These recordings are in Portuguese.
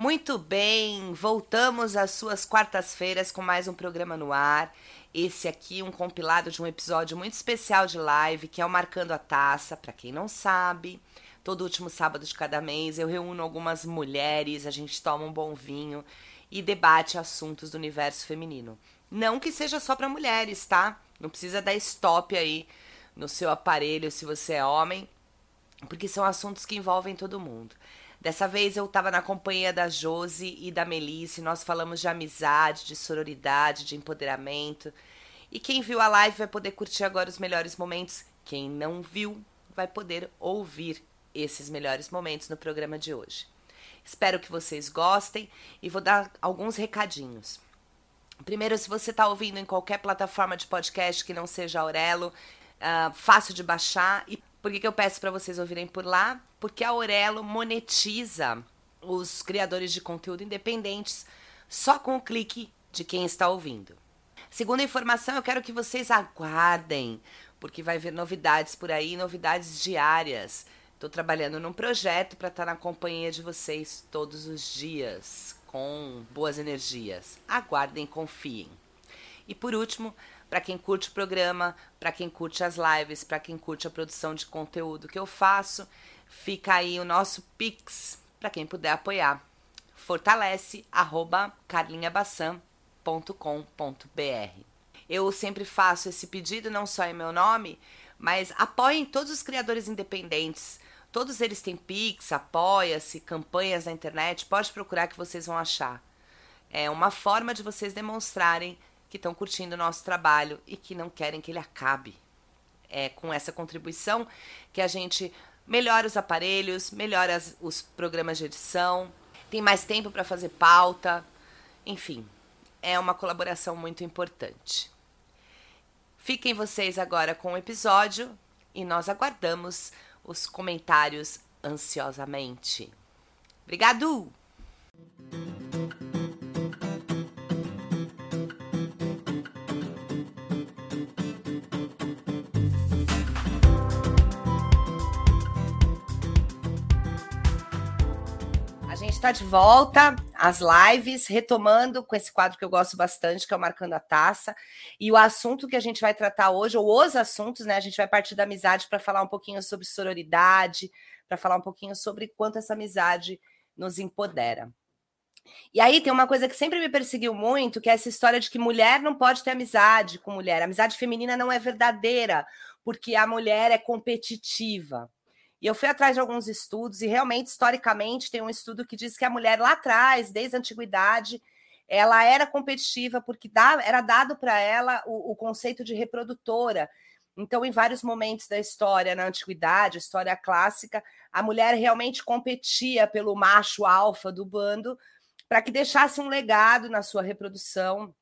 Muito bem, voltamos às suas quartas-feiras com mais um programa no ar. Esse aqui um compilado de um episódio muito especial de live, que é o Marcando a Taça, para quem não sabe. Todo último sábado de cada mês eu reúno algumas mulheres, a gente toma um bom vinho e debate assuntos do universo feminino. Não que seja só para mulheres, tá? Não precisa dar stop aí no seu aparelho se você é homem, porque são assuntos que envolvem todo mundo. Dessa vez eu estava na companhia da Josi e da Melisse, nós falamos de amizade, de sororidade, de empoderamento. E quem viu a live vai poder curtir agora os melhores momentos. Quem não viu vai poder ouvir esses melhores momentos no programa de hoje. Espero que vocês gostem e vou dar alguns recadinhos. Primeiro, se você está ouvindo em qualquer plataforma de podcast que não seja Aurelo, uh, fácil de baixar e por que, que eu peço para vocês ouvirem por lá? Porque a Aurelo monetiza os criadores de conteúdo independentes só com o clique de quem está ouvindo. Segunda informação, eu quero que vocês aguardem, porque vai vir novidades por aí, novidades diárias. Estou trabalhando num projeto para estar tá na companhia de vocês todos os dias, com boas energias. Aguardem, confiem. E por último, para quem curte o programa, para quem curte as lives, para quem curte a produção de conteúdo que eu faço, fica aí o nosso Pix para quem puder apoiar. Fortalece carlinhabassan.com.br. Eu sempre faço esse pedido, não só em meu nome, mas apoiem todos os criadores independentes. Todos eles têm Pix, apoia-se, campanhas na internet. Pode procurar que vocês vão achar. É uma forma de vocês demonstrarem que estão curtindo o nosso trabalho e que não querem que ele acabe. É com essa contribuição que a gente melhora os aparelhos, melhora os programas de edição, tem mais tempo para fazer pauta, enfim, é uma colaboração muito importante. Fiquem vocês agora com o episódio e nós aguardamos os comentários ansiosamente. Obrigado! Está de volta às lives, retomando com esse quadro que eu gosto bastante, que é o Marcando a Taça. E o assunto que a gente vai tratar hoje, ou os assuntos, né? A gente vai partir da amizade para falar um pouquinho sobre sororidade, para falar um pouquinho sobre quanto essa amizade nos empodera. E aí tem uma coisa que sempre me perseguiu muito, que é essa história de que mulher não pode ter amizade com mulher. A amizade feminina não é verdadeira, porque a mulher é competitiva. E eu fui atrás de alguns estudos, e realmente, historicamente, tem um estudo que diz que a mulher lá atrás, desde a antiguidade, ela era competitiva porque era dado para ela o, o, conceito de reprodutora. Então, em vários momentos da história, na antiguidade, história clássica, a mulher realmente competia pelo macho alfa do bando para que deixasse um legado na sua reprodução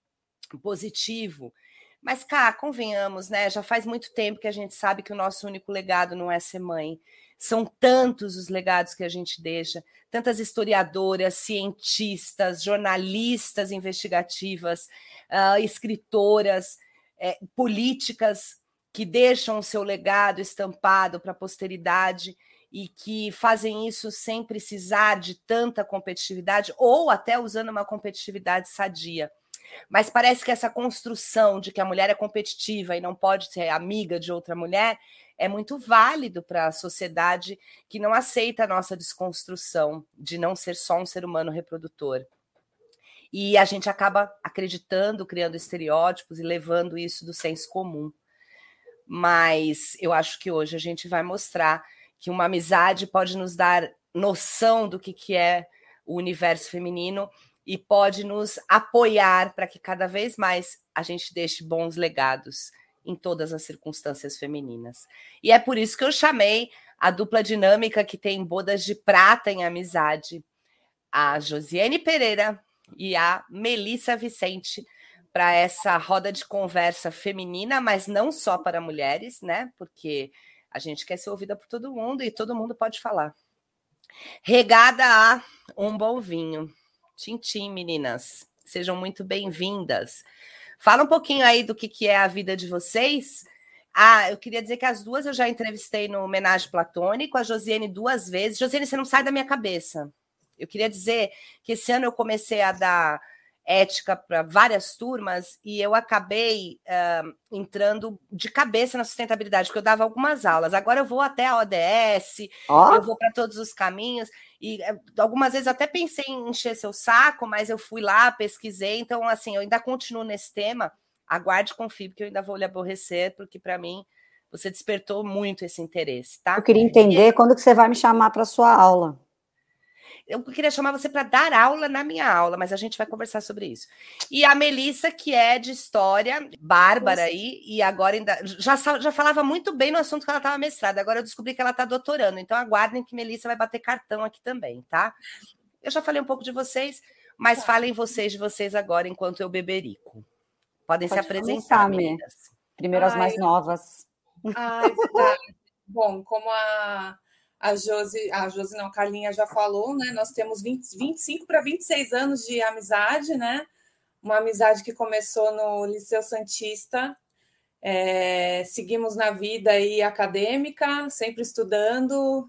positivo. Mas, cá, convenhamos, né? Já faz muito tempo que a gente sabe que o nosso único legado não é ser mãe. São tantos os legados que a gente deixa, tantas historiadoras, cientistas, jornalistas investigativas, uh, escritoras, é, políticas que deixam o seu legado estampado para a posteridade e que fazem isso sem precisar de tanta competitividade ou até usando uma competitividade sadia. Mas parece que essa construção de que a mulher é competitiva e não pode ser amiga de outra mulher é muito válido para a sociedade que não aceita a nossa desconstrução de não ser só um ser humano reprodutor. E a gente acaba acreditando, criando estereótipos e levando isso do senso comum. Mas eu acho que hoje a gente vai mostrar que uma amizade pode nos dar noção do que, que é o universo feminino e pode nos apoiar para que cada vez mais a gente deixe bons legados em todas as circunstâncias femininas. E é por isso que eu chamei a dupla dinâmica que tem bodas de prata em amizade, a Josiane Pereira e a Melissa Vicente, para essa roda de conversa feminina, mas não só para mulheres, né? Porque a gente quer ser ouvida por todo mundo e todo mundo pode falar. Regada a um bom vinho. Tintim, meninas. Sejam muito bem-vindas. Fala um pouquinho aí do que, que é a vida de vocês. Ah, eu queria dizer que as duas eu já entrevistei no Homenagem Platônico, a Josiane duas vezes. Josiane, você não sai da minha cabeça. Eu queria dizer que esse ano eu comecei a dar ética para várias turmas e eu acabei uh, entrando de cabeça na sustentabilidade, porque eu dava algumas aulas. Agora eu vou até a ODS, oh. eu vou para todos os caminhos, e uh, algumas vezes até pensei em encher seu saco, mas eu fui lá, pesquisei, então assim, eu ainda continuo nesse tema. Aguarde confie, porque eu ainda vou lhe aborrecer, porque para mim você despertou muito esse interesse, tá? Eu queria entender e... quando que você vai me chamar para sua aula eu queria chamar você para dar aula na minha aula, mas a gente vai conversar sobre isso. E a Melissa, que é de história, bárbara aí, e agora ainda já, já falava muito bem no assunto que ela estava mestrada. Agora eu descobri que ela está doutorando. Então aguardem que Melissa vai bater cartão aqui também, tá? Eu já falei um pouco de vocês, mas tá. falem vocês de vocês agora enquanto eu beberico. Podem Pode se apresentar, meninas. Primeiro as mais novas. Ai, verdade. Bom, como a a Josi, a Josi não, a Carlinha já falou, né? Nós temos 20, 25 para 26 anos de amizade, né? Uma amizade que começou no Liceu Santista. É, seguimos na vida aí acadêmica, sempre estudando.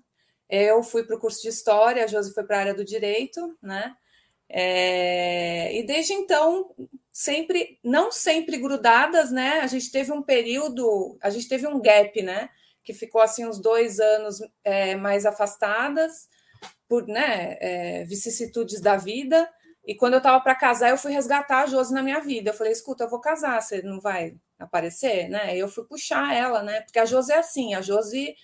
Eu fui para o curso de História, a Josi foi para a área do Direito, né? É, e desde então, sempre, não sempre grudadas, né? A gente teve um período, a gente teve um gap, né? Que ficou assim uns dois anos é, mais afastadas por né, é, vicissitudes da vida. E quando eu estava para casar, eu fui resgatar a Josi na minha vida. Eu falei, escuta, eu vou casar, você não vai aparecer, né? Eu fui puxar ela, né? Porque a Josi é assim, a Josi,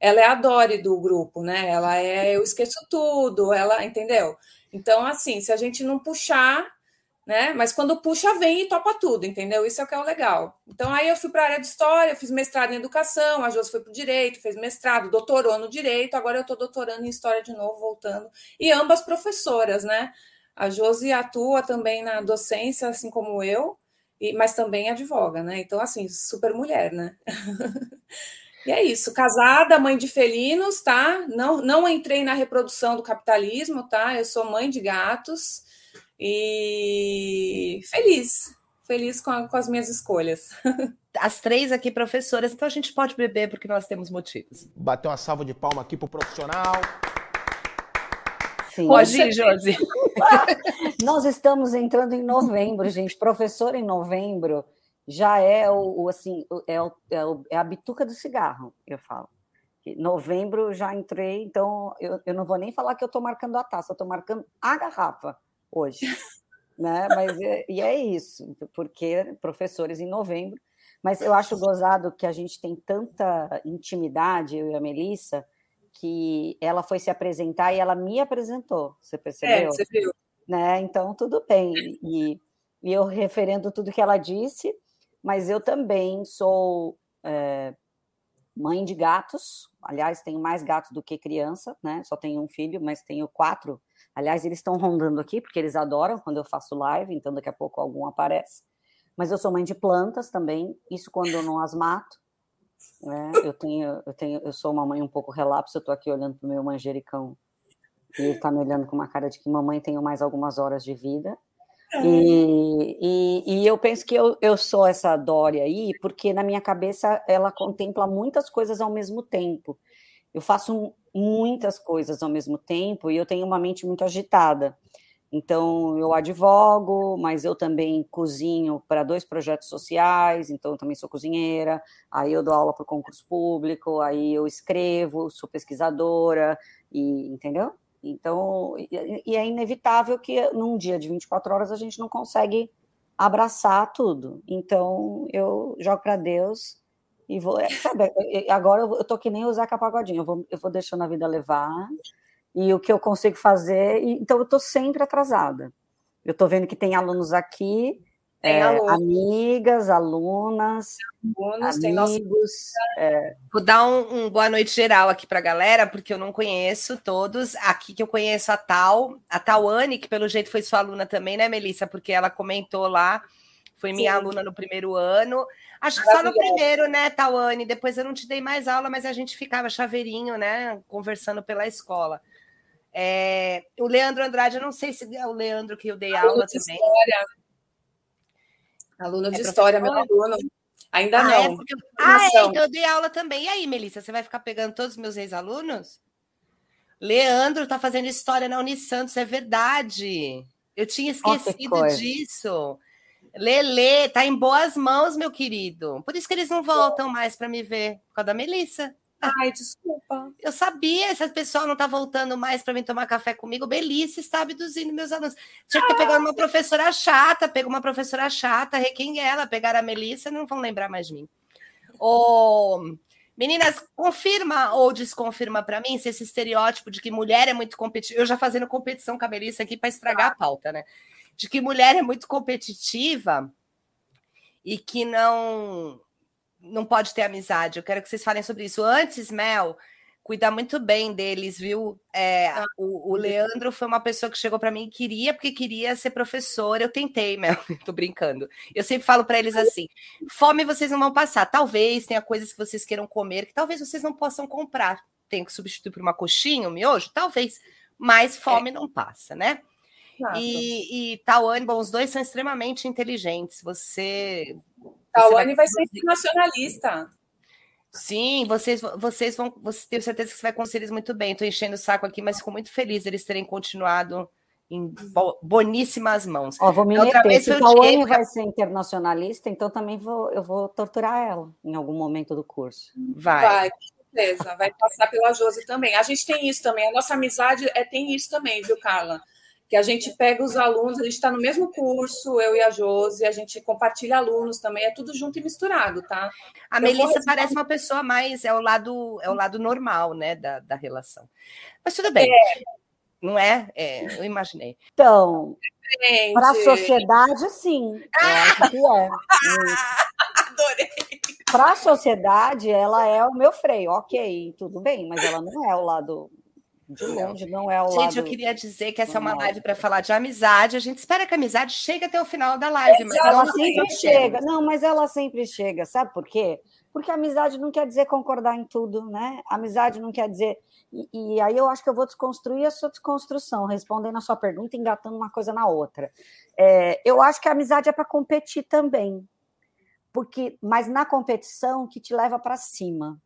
ela é a Dori do grupo, né? Ela é, eu esqueço tudo, ela, entendeu? Então, assim, se a gente não puxar, né? Mas quando puxa, vem e topa tudo, entendeu? Isso é o que é o legal. Então, aí eu fui para a área de história, fiz mestrado em educação, a Josi foi para o direito, fez mestrado, doutorou no direito, agora eu estou doutorando em história de novo, voltando. E ambas professoras, né? A Josi atua também na docência, assim como eu, e, mas também advoga, né? Então, assim, super mulher, né? e é isso, casada, mãe de felinos, tá? Não, não entrei na reprodução do capitalismo, tá? Eu sou mãe de gatos e feliz, feliz com, a, com as minhas escolhas. As três aqui professoras, então a gente pode beber porque nós temos motivos. Bater uma salva de palma aqui pro profissional. Sim. Pode ir, Josi. Nós estamos entrando em novembro, gente. Professor em novembro já é o, o assim, é, o, é, o, é, a bituca do cigarro, eu falo. Novembro já entrei, então eu, eu não vou nem falar que eu estou marcando a taça, eu estou marcando a garrafa hoje. né? Mas é, e é isso, porque professores em novembro. Mas eu acho gozado que a gente tem tanta intimidade, eu e a Melissa, que ela foi se apresentar e ela me apresentou. Você percebeu? É, você viu. Né? Então, tudo bem. E, e eu referendo tudo que ela disse, mas eu também sou é, mãe de gatos. Aliás, tenho mais gatos do que criança, né? Só tenho um filho, mas tenho quatro Aliás, eles estão rondando aqui porque eles adoram quando eu faço live, então daqui a pouco algum aparece. Mas eu sou mãe de plantas também, isso quando eu não as mato. Né? Eu tenho, eu tenho, eu sou uma mãe um pouco relapso. Eu estou aqui olhando para o meu manjericão e ele está me olhando com uma cara de que mamãe tenho mais algumas horas de vida. E, e, e, eu penso que eu, eu sou essa Dória aí, porque na minha cabeça ela contempla muitas coisas ao mesmo tempo. Eu faço muitas coisas ao mesmo tempo e eu tenho uma mente muito agitada. Então, eu advogo, mas eu também cozinho para dois projetos sociais, então eu também sou cozinheira, aí eu dou aula para o concurso público, aí eu escrevo, sou pesquisadora, e entendeu? Então, e, é inevitável que num dia de 24 horas a gente não consegue abraçar tudo. Então, eu jogo para Deus e vou, é, sabe, agora eu tô que nem o Zeca Pagodinho, eu vou, eu vou deixando a vida levar, e o que eu consigo fazer, então eu tô sempre atrasada. Eu tô vendo que tem alunos aqui, é, amigas, alunas, alunos, amigos. É... Vou dar um, um, boa noite geral aqui para a galera, porque eu não conheço todos. Aqui que eu conheço a Tal, a Tauane, que pelo jeito foi sua aluna também, né, Melissa? Porque ela comentou lá, foi minha Sim. aluna no primeiro ano. Acho que só no primeiro, né, Tawane? Depois eu não te dei mais aula, mas a gente ficava chaveirinho, né? Conversando pela escola. É, o Leandro Andrade, eu não sei se é o Leandro que eu dei aula também. História. Aluno de é história, meu aluno. Ainda ah, não. É porque... Ah, é, então eu dei aula também. E aí, Melissa, você vai ficar pegando todos os meus ex-alunos? Leandro tá fazendo história na Unisantos, é verdade. Eu tinha esquecido disso. Lele, tá em boas mãos, meu querido. Por isso que eles não voltam mais para me ver, por causa da Melissa. Ai, desculpa. Eu sabia, essa pessoa não tá voltando mais para vir tomar café comigo. Melissa está abduzindo meus alunos. Tinha que ter pegado uma professora chata, pegou uma professora chata, quem é ela? Pegaram a Melissa, não vão lembrar mais de mim. Ô, meninas, confirma ou desconfirma para mim se esse estereótipo de que mulher é muito competitiva. Eu já fazendo competição com a Melissa aqui para estragar a pauta, né? De que mulher é muito competitiva e que não não pode ter amizade. Eu quero que vocês falem sobre isso. Antes, Mel, cuidar muito bem deles, viu? É, ah, o, o, Leandro foi uma pessoa que chegou para mim e queria, porque queria ser professor. Eu tentei, Mel, tô brincando. Eu sempre falo para eles assim: fome vocês não vão passar. Talvez tenha coisas que vocês queiram comer que talvez vocês não possam comprar. Tem que substituir por uma coxinha, um miojo? Talvez. Mas fome é. não passa, né? E, e Tawane, bom, os dois são extremamente inteligentes. Você. Tawane vai, vai ser internacionalista. Sim, vocês, vocês vão. Você, tenho certeza que você vai conseguir muito bem. Estou enchendo o saco aqui, mas fico muito feliz eles terem continuado em boníssimas mãos. Ó, vou me Outra meter. Se Tawane vai ser internacionalista, então também vou, eu vou torturar ela em algum momento do curso. Vai. Vai, com certeza. Vai passar pela Josi também. A gente tem isso também. A nossa amizade é, tem isso também, viu, Carla? Que a gente pega os alunos, a gente está no mesmo curso, eu e a Josi, a gente compartilha alunos também, é tudo junto e misturado, tá? A eu Melissa vou... parece uma pessoa mais, é o lado, é o lado normal, né, da, da relação. Mas tudo bem. É. Não é? é? Eu imaginei. Então, para a sociedade, sim. acho que é. Adorei. Para a sociedade, ela é o meu freio, ok, tudo bem, mas ela não é o lado de longe, não é o Gente, lado... eu queria dizer que essa é uma live para falar de amizade. A gente espera que a amizade chegue até o final da live, mas ela sempre chega. Não, mas ela sempre chega, sabe por quê? Porque amizade não quer dizer concordar em tudo, né? Amizade não quer dizer. E, e aí eu acho que eu vou desconstruir a sua desconstrução, respondendo a sua pergunta, engatando uma coisa na outra. É, eu acho que a amizade é para competir também, porque, mas na competição que te leva para cima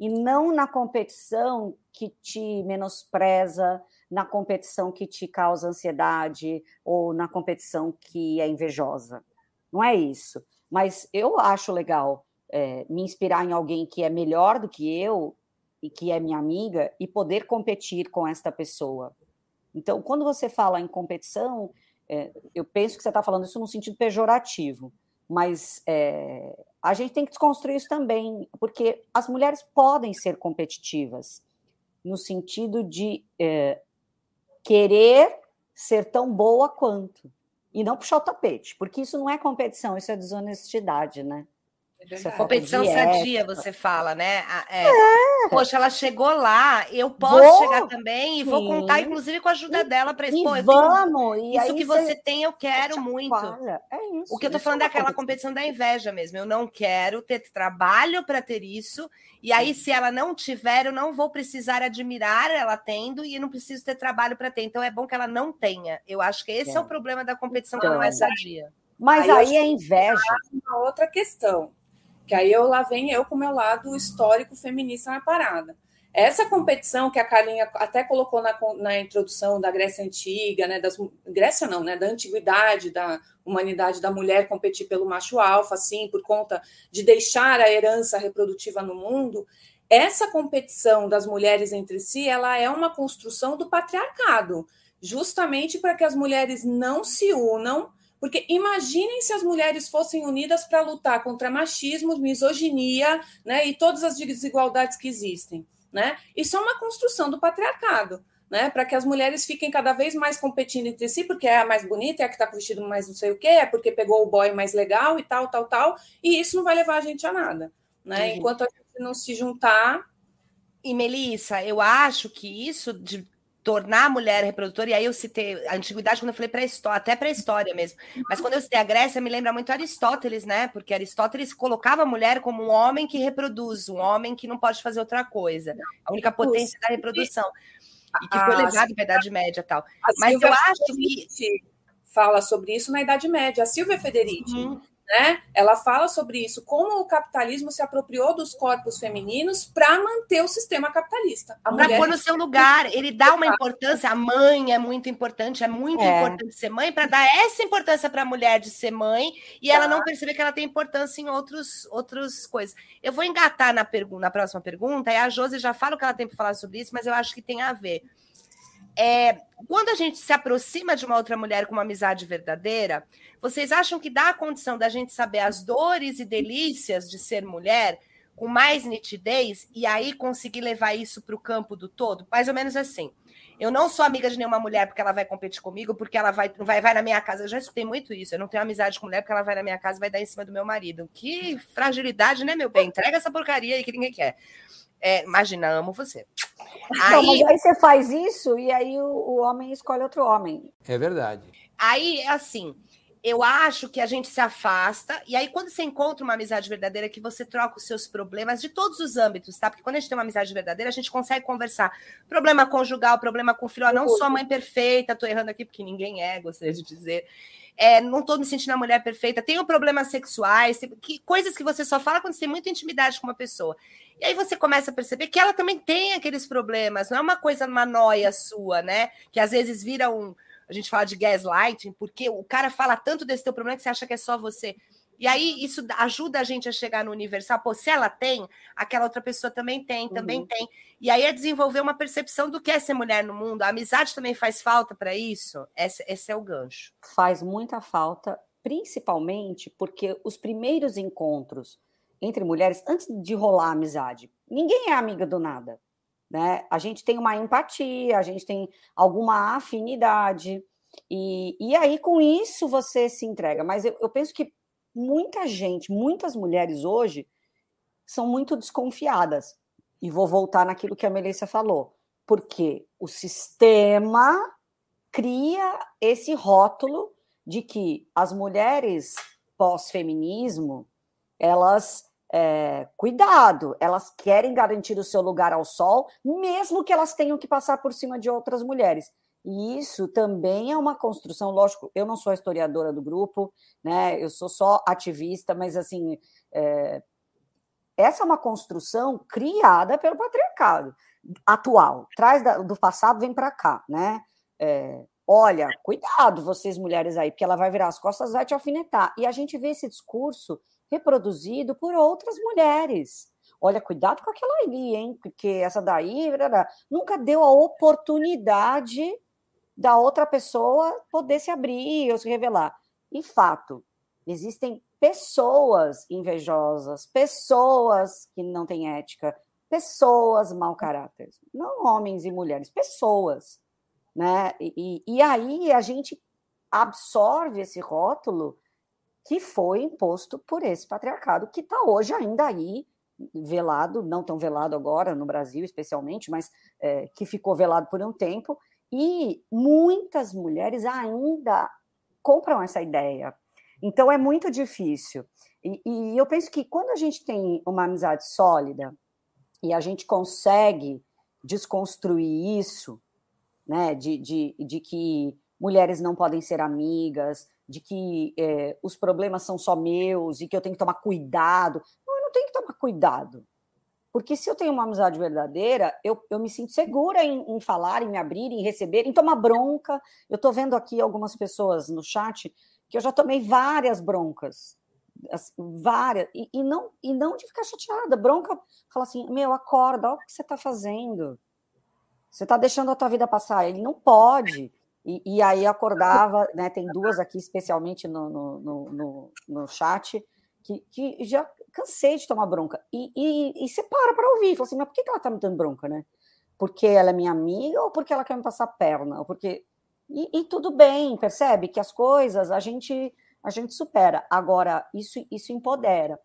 e não na competição que te menospreza, na competição que te causa ansiedade ou na competição que é invejosa. Não é isso. Mas eu acho legal é, me inspirar em alguém que é melhor do que eu e que é minha amiga e poder competir com esta pessoa. Então, quando você fala em competição, é, eu penso que você está falando isso no sentido pejorativo, mas é, a gente tem que desconstruir isso também, porque as mulheres podem ser competitivas, no sentido de é, querer ser tão boa quanto, e não puxar o tapete, porque isso não é competição, isso é desonestidade, né? É competição sadia, você fala, né? É, é. Poxa, ela chegou lá, eu posso vou, chegar também e sim. vou contar, inclusive, com a ajuda dela para expor. E vamos! E isso que você tem, eu quero muito. É isso, o que eu tô falando é, é aquela competição da inveja mesmo. Eu não quero ter trabalho para ter isso. E aí, se ela não tiver, eu não vou precisar admirar ela tendo e eu não preciso ter trabalho para ter. Então é bom que ela não tenha. Eu acho que esse é, é o problema da competição então, que não é então, sadia. Mas aí, aí é inveja. Uma outra questão que aí eu lá vem eu com o meu lado histórico feminista na parada. Essa competição que a Carlinha até colocou na, na introdução da Grécia Antiga, né, das, Grécia não, né, da antiguidade, da humanidade da mulher competir pelo macho alfa, assim, por conta de deixar a herança reprodutiva no mundo, essa competição das mulheres entre si, ela é uma construção do patriarcado, justamente para que as mulheres não se unam porque imaginem se as mulheres fossem unidas para lutar contra machismo, misoginia né, e todas as desigualdades que existem. Né? Isso é uma construção do patriarcado. Né, para que as mulheres fiquem cada vez mais competindo entre si, porque é a mais bonita, é a que está com vestido mais não sei o quê, é porque pegou o boy mais legal e tal, tal, tal, e isso não vai levar a gente a nada. Né? Uhum. Enquanto a gente não se juntar. E Melissa, eu acho que isso de tornar a mulher reprodutora, e aí eu citei a antiguidade quando eu falei para história, até para a história mesmo. Mas quando eu citei a Grécia, me lembra muito Aristóteles, né? Porque Aristóteles colocava a mulher como um homem que reproduz, um homem que não pode fazer outra coisa, a única potência da reprodução. E que foi levado para a Idade Média tal. Mas eu acho que fala sobre isso na Idade Média, a Silvia Federici. Uhum. Né? Ela fala sobre isso, como o capitalismo se apropriou dos corpos femininos para manter o sistema capitalista. Para pôr no seu lugar, ele dá uma importância. A mãe é muito importante, é muito é. importante ser mãe, para dar essa importância para a mulher de ser mãe e tá. ela não perceber que ela tem importância em outros, outras coisas. Eu vou engatar na, pergunta, na próxima pergunta, e a Josi já fala o que ela tem para falar sobre isso, mas eu acho que tem a ver. É, quando a gente se aproxima de uma outra mulher com uma amizade verdadeira, vocês acham que dá a condição da gente saber as dores e delícias de ser mulher com mais nitidez e aí conseguir levar isso para o campo do todo? Mais ou menos assim. Eu não sou amiga de nenhuma mulher porque ela vai competir comigo, porque ela vai, vai, vai na minha casa. Eu já escutei muito isso. Eu não tenho amizade com mulher porque ela vai na minha casa e vai dar em cima do meu marido. Que fragilidade, né, meu bem? Entrega essa porcaria aí que ninguém quer. É, imagina, amo você. Aí, não, mas aí você faz isso e aí o, o homem escolhe outro homem. É verdade. Aí, assim, eu acho que a gente se afasta, e aí quando você encontra uma amizade verdadeira, que você troca os seus problemas de todos os âmbitos, tá? Porque quando a gente tem uma amizade verdadeira, a gente consegue conversar. Problema conjugal, problema com filho, não sou a mãe perfeita, tô errando aqui porque ninguém é, gostaria de dizer. É, não estou me sentindo a mulher perfeita, tenho problemas sexuais, que, coisas que você só fala quando você tem muita intimidade com uma pessoa. E aí você começa a perceber que ela também tem aqueles problemas, não é uma coisa, uma noia sua, né? Que às vezes vira um. A gente fala de gaslighting, porque o cara fala tanto desse teu problema que você acha que é só você. E aí isso ajuda a gente a chegar no universal. Pô, se ela tem, aquela outra pessoa também tem, também uhum. tem. E aí é desenvolver uma percepção do que é ser mulher no mundo. A amizade também faz falta para isso. Esse, esse é o gancho. Faz muita falta, principalmente porque os primeiros encontros entre mulheres antes de rolar a amizade. Ninguém é amiga do nada, né? A gente tem uma empatia, a gente tem alguma afinidade e, e aí com isso você se entrega. Mas eu, eu penso que muita gente, muitas mulheres hoje são muito desconfiadas. E vou voltar naquilo que a Melissa falou, porque o sistema cria esse rótulo de que as mulheres pós-feminismo elas é, cuidado, elas querem garantir o seu lugar ao sol, mesmo que elas tenham que passar por cima de outras mulheres. E isso também é uma construção, lógico, eu não sou historiadora do grupo, né? Eu sou só ativista, mas assim, é, essa é uma construção criada pelo patriarcado atual, traz do passado, vem para cá, né? É, olha, cuidado, vocês mulheres aí, porque ela vai virar as costas, vai te alfinetar. E a gente vê esse discurso reproduzido por outras mulheres. Olha, cuidado com aquela ali, hein? Porque essa daí nunca deu a oportunidade da outra pessoa poder se abrir ou se revelar. E fato, existem pessoas invejosas, pessoas que não têm ética, pessoas mau caráter, não homens e mulheres, pessoas, né? E, e aí a gente absorve esse rótulo que foi imposto por esse patriarcado que está hoje ainda aí velado, não tão velado agora no Brasil especialmente, mas é, que ficou velado por um tempo, e muitas mulheres ainda compram essa ideia. Então é muito difícil. E, e eu penso que quando a gente tem uma amizade sólida e a gente consegue desconstruir isso, né, de, de, de que mulheres não podem ser amigas, de que é, os problemas são só meus e que eu tenho que tomar cuidado. Não, eu não tenho que tomar cuidado. Porque se eu tenho uma amizade verdadeira, eu, eu me sinto segura em, em falar, em me abrir, em receber, em tomar bronca. Eu estou vendo aqui algumas pessoas no chat que eu já tomei várias broncas. Várias, e, e não, e não de ficar chateada. Bronca, fala assim: meu, acorda, olha o que você está fazendo. Você está deixando a tua vida passar. Ele não pode. E, e, aí acordava, né? Tem duas aqui, especialmente no, no, no, no, no chat, que, que já cansei de tomar bronca. E, e, e você para para ouvir, fala assim, mas por que, que ela tá me dando bronca, né? Porque ela é minha amiga ou porque ela quer me passar a perna? Ou porque... E, e, tudo bem, percebe? Que as coisas a gente a gente supera. Agora, isso, isso empodera.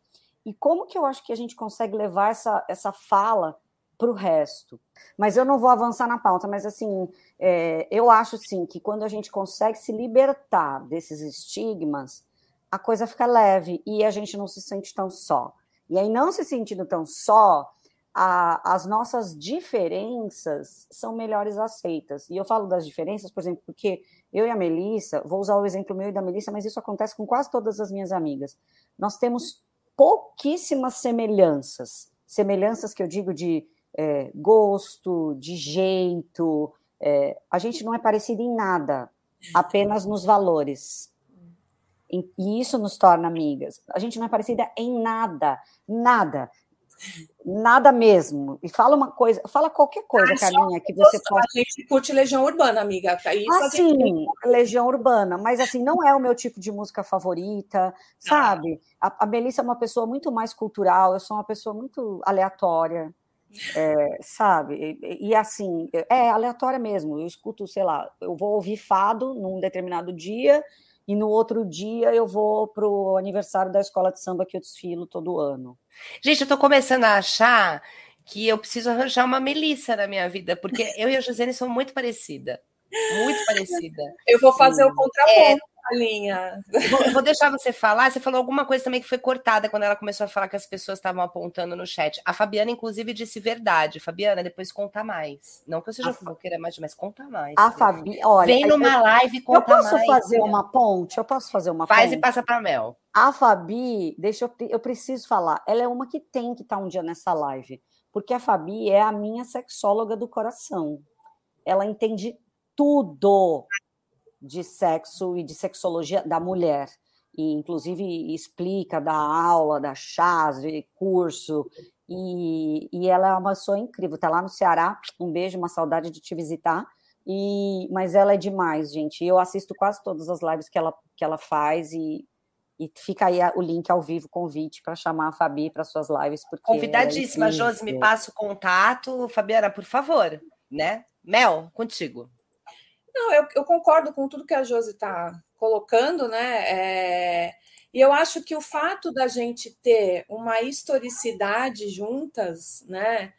E como que eu acho que a gente consegue levar essa, essa fala para o resto. Mas eu não vou avançar na pauta, mas assim, é, eu acho sim que quando a gente consegue se libertar desses estigmas, a coisa fica leve e a gente não se sente tão só. E aí, não se sentindo tão só, a, as nossas diferenças são melhores aceitas. E eu falo das diferenças, por exemplo, porque eu e a Melissa, vou usar o exemplo meu e da Melissa, mas isso acontece com quase todas as minhas amigas. Nós temos pouquíssimas semelhanças. Semelhanças que eu digo de é, gosto, de jeito. É, a gente não é parecido em nada, apenas nos valores. E isso nos torna amigas. A gente não é parecida em nada, nada. Nada mesmo. E fala uma coisa, fala qualquer coisa, ah, Carlinha, que você possa. A gente curte Legião Urbana, amiga. Ah, sim, gente... Legião Urbana, mas assim, não é o meu tipo de música favorita, sabe? Ah. A, a Melissa é uma pessoa muito mais cultural, eu sou uma pessoa muito aleatória. É, sabe? E, e, assim, é aleatória mesmo. Eu escuto, sei lá, eu vou ouvir fado num determinado dia, e no outro dia eu vou para o aniversário da escola de samba que eu desfilo todo ano. Gente, eu estou começando a achar que eu preciso arranjar uma Melissa na minha vida, porque eu e a Josiane somos muito parecida. Muito parecida. Eu vou fazer Sim. o contraponto. É, linha. Vou, vou, deixar você falar. Você falou alguma coisa também que foi cortada quando ela começou a falar que as pessoas estavam apontando no chat. A Fabiana, inclusive, disse verdade. Fabiana, depois conta mais. Não que eu seja fofoqueira mais, mas conta mais. A Fabi, olha. Vem numa live e conta mais. Eu posso mais, fazer uma ponte? Eu posso fazer uma Faz ponte? Faz e passa para Mel. A Fabi, deixa eu, eu preciso falar. Ela é uma que tem que estar tá um dia nessa live, porque a Fabi é a minha sexóloga do coração. Ela entende tudo de sexo e de sexologia da mulher. E, inclusive, explica, dá aula, dá chás, curso. E, e ela é uma pessoa incrível. Está lá no Ceará. Um beijo, uma saudade de te visitar. E, mas ela é demais, gente. Eu assisto quase todas as lives que ela, que ela faz e, e fica aí o link ao vivo, convite para chamar a Fabi para suas lives. Porque Convidadíssima, é Josi, me passa o contato. Fabiana, por favor, né? Mel, contigo. Não, eu, eu concordo com tudo que a Josi está colocando, né? É, e eu acho que o fato da gente ter uma historicidade juntas, né?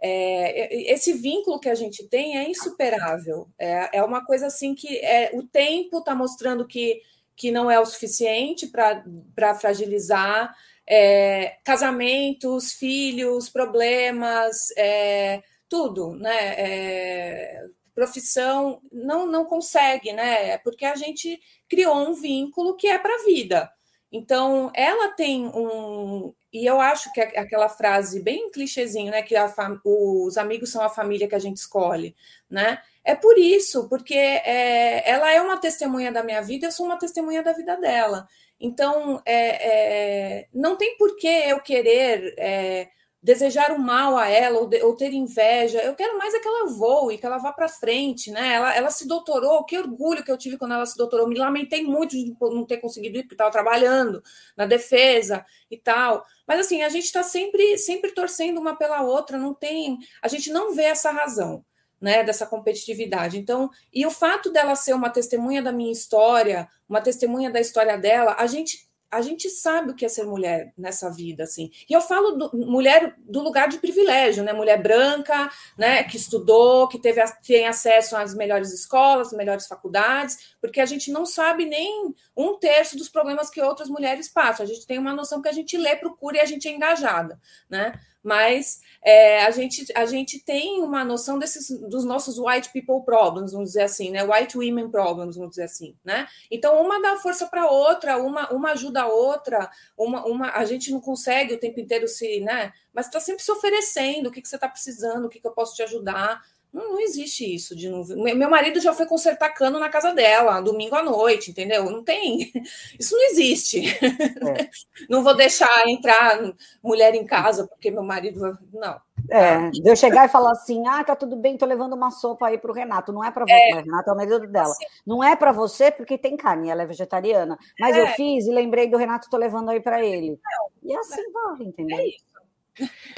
É, esse vínculo que a gente tem é insuperável. É, é uma coisa assim que é, o tempo está mostrando que, que não é o suficiente para fragilizar. É, casamentos, filhos, problemas, é, tudo, né? É, profissão não, não consegue, né? É porque a gente criou um vínculo que é para a vida. Então, ela tem um. E eu acho que aquela frase bem clichêzinho, né? Que fam... os amigos são a família que a gente escolhe, né? É por isso, porque é... ela é uma testemunha da minha vida, eu sou uma testemunha da vida dela. Então, é, é... não tem por que eu querer é, desejar o mal a ela ou, de, ou, ter inveja. Eu quero mais é que ela voe, que ela vá para frente, né? Ela, ela se doutorou, que orgulho que eu tive quando ela se doutorou. Me lamentei muito de não ter conseguido ir, porque estava trabalhando na defesa e tal. Mas assim, a gente está sempre, sempre torcendo uma pela outra, não tem. A gente não vê essa razão. Né, dessa competitividade. Então, e o fato dela ser uma testemunha da minha história, uma testemunha da história dela, a gente a gente sabe o que é ser mulher nessa vida, assim. E eu falo do, mulher do lugar de privilégio, né? Mulher branca, né? Que estudou, que teve tem acesso às melhores escolas, melhores faculdades, porque a gente não sabe nem um terço dos problemas que outras mulheres passam. A gente tem uma noção que a gente lê, procura e a gente é engajada, né? Mas é, a, gente, a gente tem uma noção desses dos nossos white people problems, vamos dizer assim, né? White women problems, vamos dizer assim, né? Então uma dá força para outra, uma, uma ajuda a outra, uma, uma a gente não consegue o tempo inteiro se, né? Mas está sempre se oferecendo, o que, que você está precisando, o que, que eu posso te ajudar. Não, não, existe isso de não. Meu marido já foi consertar cano na casa dela, domingo à noite, entendeu? Não tem. Isso não existe. É. Não vou deixar entrar mulher em casa porque meu marido. Não. É, de eu chegar e falar assim: ah, tá tudo bem, tô levando uma sopa aí pro Renato. Não é para você, é. Renato é o marido dela. Assim, não é para você porque tem carne, ela é vegetariana. Mas é. eu fiz e lembrei do Renato, tô levando aí para ele. Não, e assim é. vai, entendeu? É isso.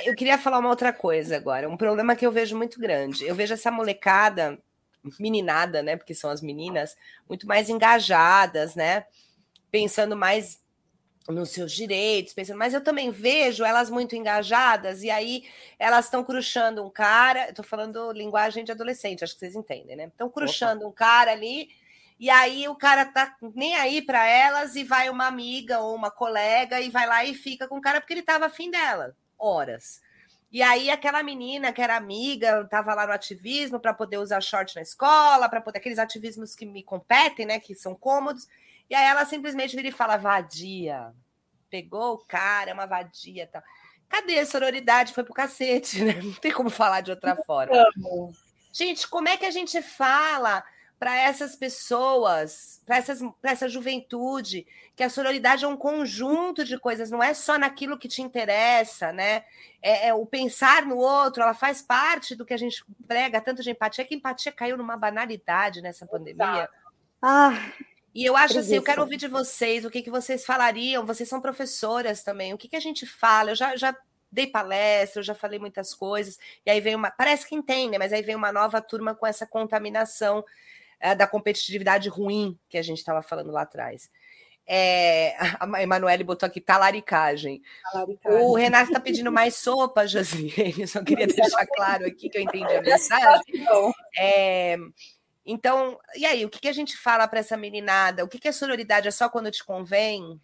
Eu queria falar uma outra coisa agora, um problema que eu vejo muito grande. Eu vejo essa molecada, meninada, né? Porque são as meninas, muito mais engajadas, né? Pensando mais nos seus direitos, pensando, mas eu também vejo elas muito engajadas, e aí elas estão cruxando um cara, estou falando linguagem de adolescente, acho que vocês entendem, né? Estão cruxando um cara ali, e aí o cara tá nem aí para elas, e vai uma amiga ou uma colega e vai lá e fica com o cara porque ele estava afim dela horas. E aí aquela menina que era amiga, estava lá no ativismo para poder usar short na escola, para poder aqueles ativismos que me competem, né, que são cômodos. E aí ela simplesmente vira e fala vadia. Pegou o cara, é uma vadia, tal. Cadê a sororidade? Foi pro cacete, né? Não tem como falar de outra forma. Gente, como é que a gente fala para essas pessoas, para essa juventude, que a sororidade é um conjunto de coisas, não é só naquilo que te interessa, né? É, é, o pensar no outro, ela faz parte do que a gente prega tanto de empatia, que empatia caiu numa banalidade nessa pandemia. Ah, e eu acho assim, eu quero ouvir de vocês, o que, que vocês falariam, vocês são professoras também, o que, que a gente fala? Eu já, já dei palestra, eu já falei muitas coisas, e aí vem uma. Parece que entende, mas aí vem uma nova turma com essa contaminação é, da competitividade ruim que a gente estava falando lá atrás. É, a Emanuele botou aqui talaricagem. talaricagem. O Renato está pedindo mais sopa, Josiane. Só queria deixar claro aqui que eu entendi a mensagem. É, então, e aí, o que, que a gente fala para essa meninada? O que, que é sororidade? É só quando te convém?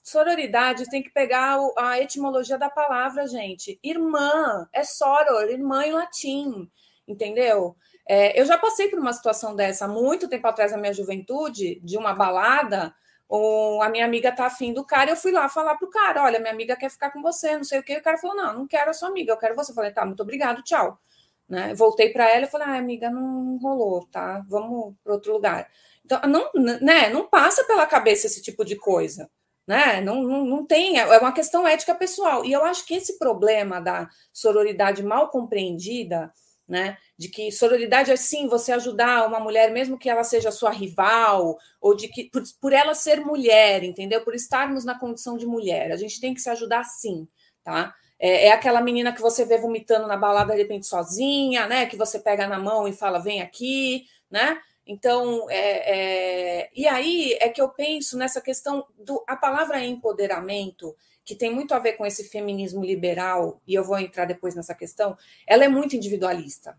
Sororidade tem que pegar a etimologia da palavra, gente. Irmã é soror, irmã em latim, entendeu? É, eu já passei por uma situação dessa muito tempo atrás na minha juventude, de uma balada, ou a minha amiga tá afim do cara, eu fui lá falar pro cara: olha, minha amiga quer ficar com você, não sei o que. O cara falou: não, não quero a sua amiga, eu quero você. Eu falei: tá, muito obrigado, tchau. Né? Voltei para ela e falei: ah, amiga, não rolou, tá? Vamos para outro lugar. Então, não, né, não passa pela cabeça esse tipo de coisa. Né? Não, não, não tem, é uma questão ética pessoal. E eu acho que esse problema da sororidade mal compreendida né? De que sororidade é sim você ajudar uma mulher, mesmo que ela seja sua rival, ou de que por, por ela ser mulher, entendeu? Por estarmos na condição de mulher, a gente tem que se ajudar sim, tá? É, é, aquela menina que você vê vomitando na balada de repente sozinha, né? Que você pega na mão e fala, vem aqui, né? Então, é, é... e aí é que eu penso nessa questão do. A palavra empoderamento, que tem muito a ver com esse feminismo liberal, e eu vou entrar depois nessa questão, ela é muito individualista.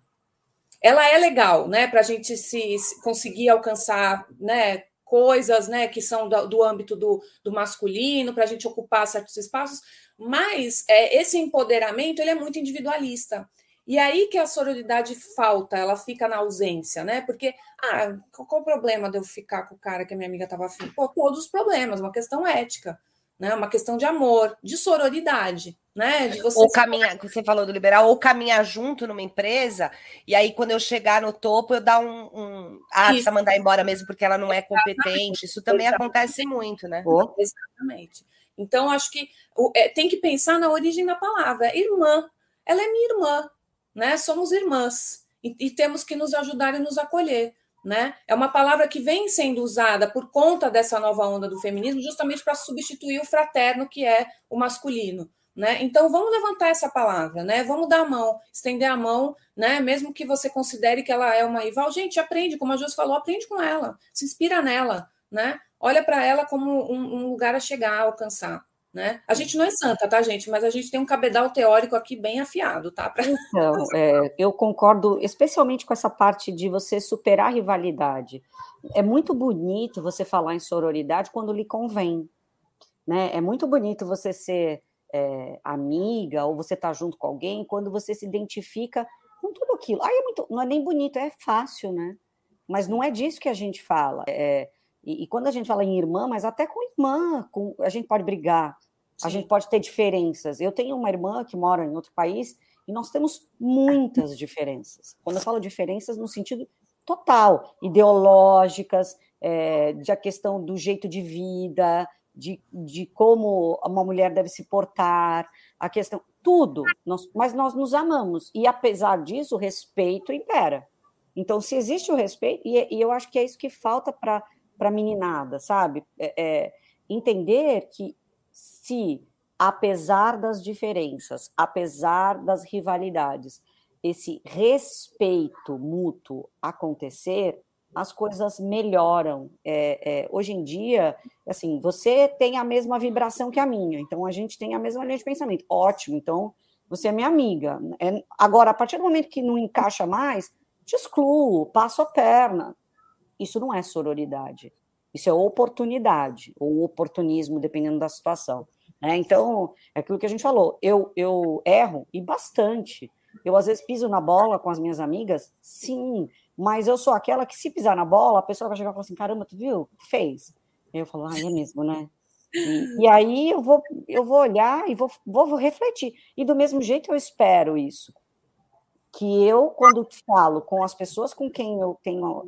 Ela é legal, né, para a gente se, se, conseguir alcançar, né, coisas, né, que são do, do âmbito do, do masculino, para a gente ocupar certos espaços, mas é, esse empoderamento ele é muito individualista. E aí que a sororidade falta, ela fica na ausência, né? Porque, ah, qual, o problema de eu ficar com o cara que a minha amiga estava afim? Pô, todos os problemas, uma questão ética né? Uma questão de amor, de sororidade, né? De você ou caminhar, você falou do liberal, ou caminhar junto numa empresa, e aí quando eu chegar no topo, eu dar um, um... ah, precisa mandar embora mesmo porque ela não é competente. Isso também acontece muito, né? Oh. Exatamente. Então, acho que é, tem que pensar na origem da palavra. Irmã, ela é minha irmã, né? Somos irmãs e, e temos que nos ajudar e nos acolher né? É uma palavra que vem sendo usada por conta dessa nova onda do feminismo, justamente para substituir o fraterno, que é o masculino. Né? Então vamos levantar essa palavra, né? Vamos dar a mão, estender a mão, né? Mesmo que você considere que ela é uma rival, gente, aprende, como a Jus falou, aprende com ela, se inspira nela, né? Olha para ela como um, um, lugar a chegar, a alcançar. Né? A gente não é santa, tá, gente? Mas a gente tem um cabedal teórico aqui bem afiado, tá? Pra... Então, é, eu concordo, especialmente com essa parte de você superar a rivalidade. É muito bonito você falar em sororidade quando lhe convém. Né? É muito bonito você ser é, amiga ou você estar tá junto com alguém quando você se identifica com tudo aquilo. Aí é muito, não é nem bonito, é fácil, né? Mas não é disso que a gente fala. É, e, e, quando a gente fala em irmã, mas até com irmã, com, a gente pode brigar, Sim. A gente pode ter diferenças. Eu tenho uma irmã que mora em outro país e nós temos muitas diferenças. Quando eu falo diferenças no sentido total, ideológicas, é, de a questão do jeito de vida, de, de como uma mulher deve se portar, a questão, tudo. Nós, mas nós nos amamos. E apesar disso, o respeito impera. Então, se existe o respeito, e, e eu acho que é isso que falta para a meninada, sabe? É, é, entender que se, apesar das diferenças, apesar das rivalidades, esse respeito mútuo acontecer, as coisas melhoram. É, é, hoje em dia, assim, você tem a mesma vibração que a minha, então a gente tem a mesma linha de pensamento. Ótimo, então você é minha amiga. É, agora, a partir do momento que não encaixa mais, te excluo, passo a perna. Isso não é sororidade. Isso é oportunidade, ou oportunismo, dependendo da situação. Né? Então, é aquilo que a gente falou, eu, eu erro e bastante. Eu, às vezes, piso na bola com as minhas amigas, sim, mas eu sou aquela que, se pisar na bola, a pessoa vai chegar e falar assim: caramba, tu viu? Fez. Eu falo, ah, é mesmo, né? E, e, aí eu vou, eu vou olhar e vou, vou, refletir. E do mesmo jeito eu espero isso. Que eu, quando falo com as pessoas com quem eu tenho,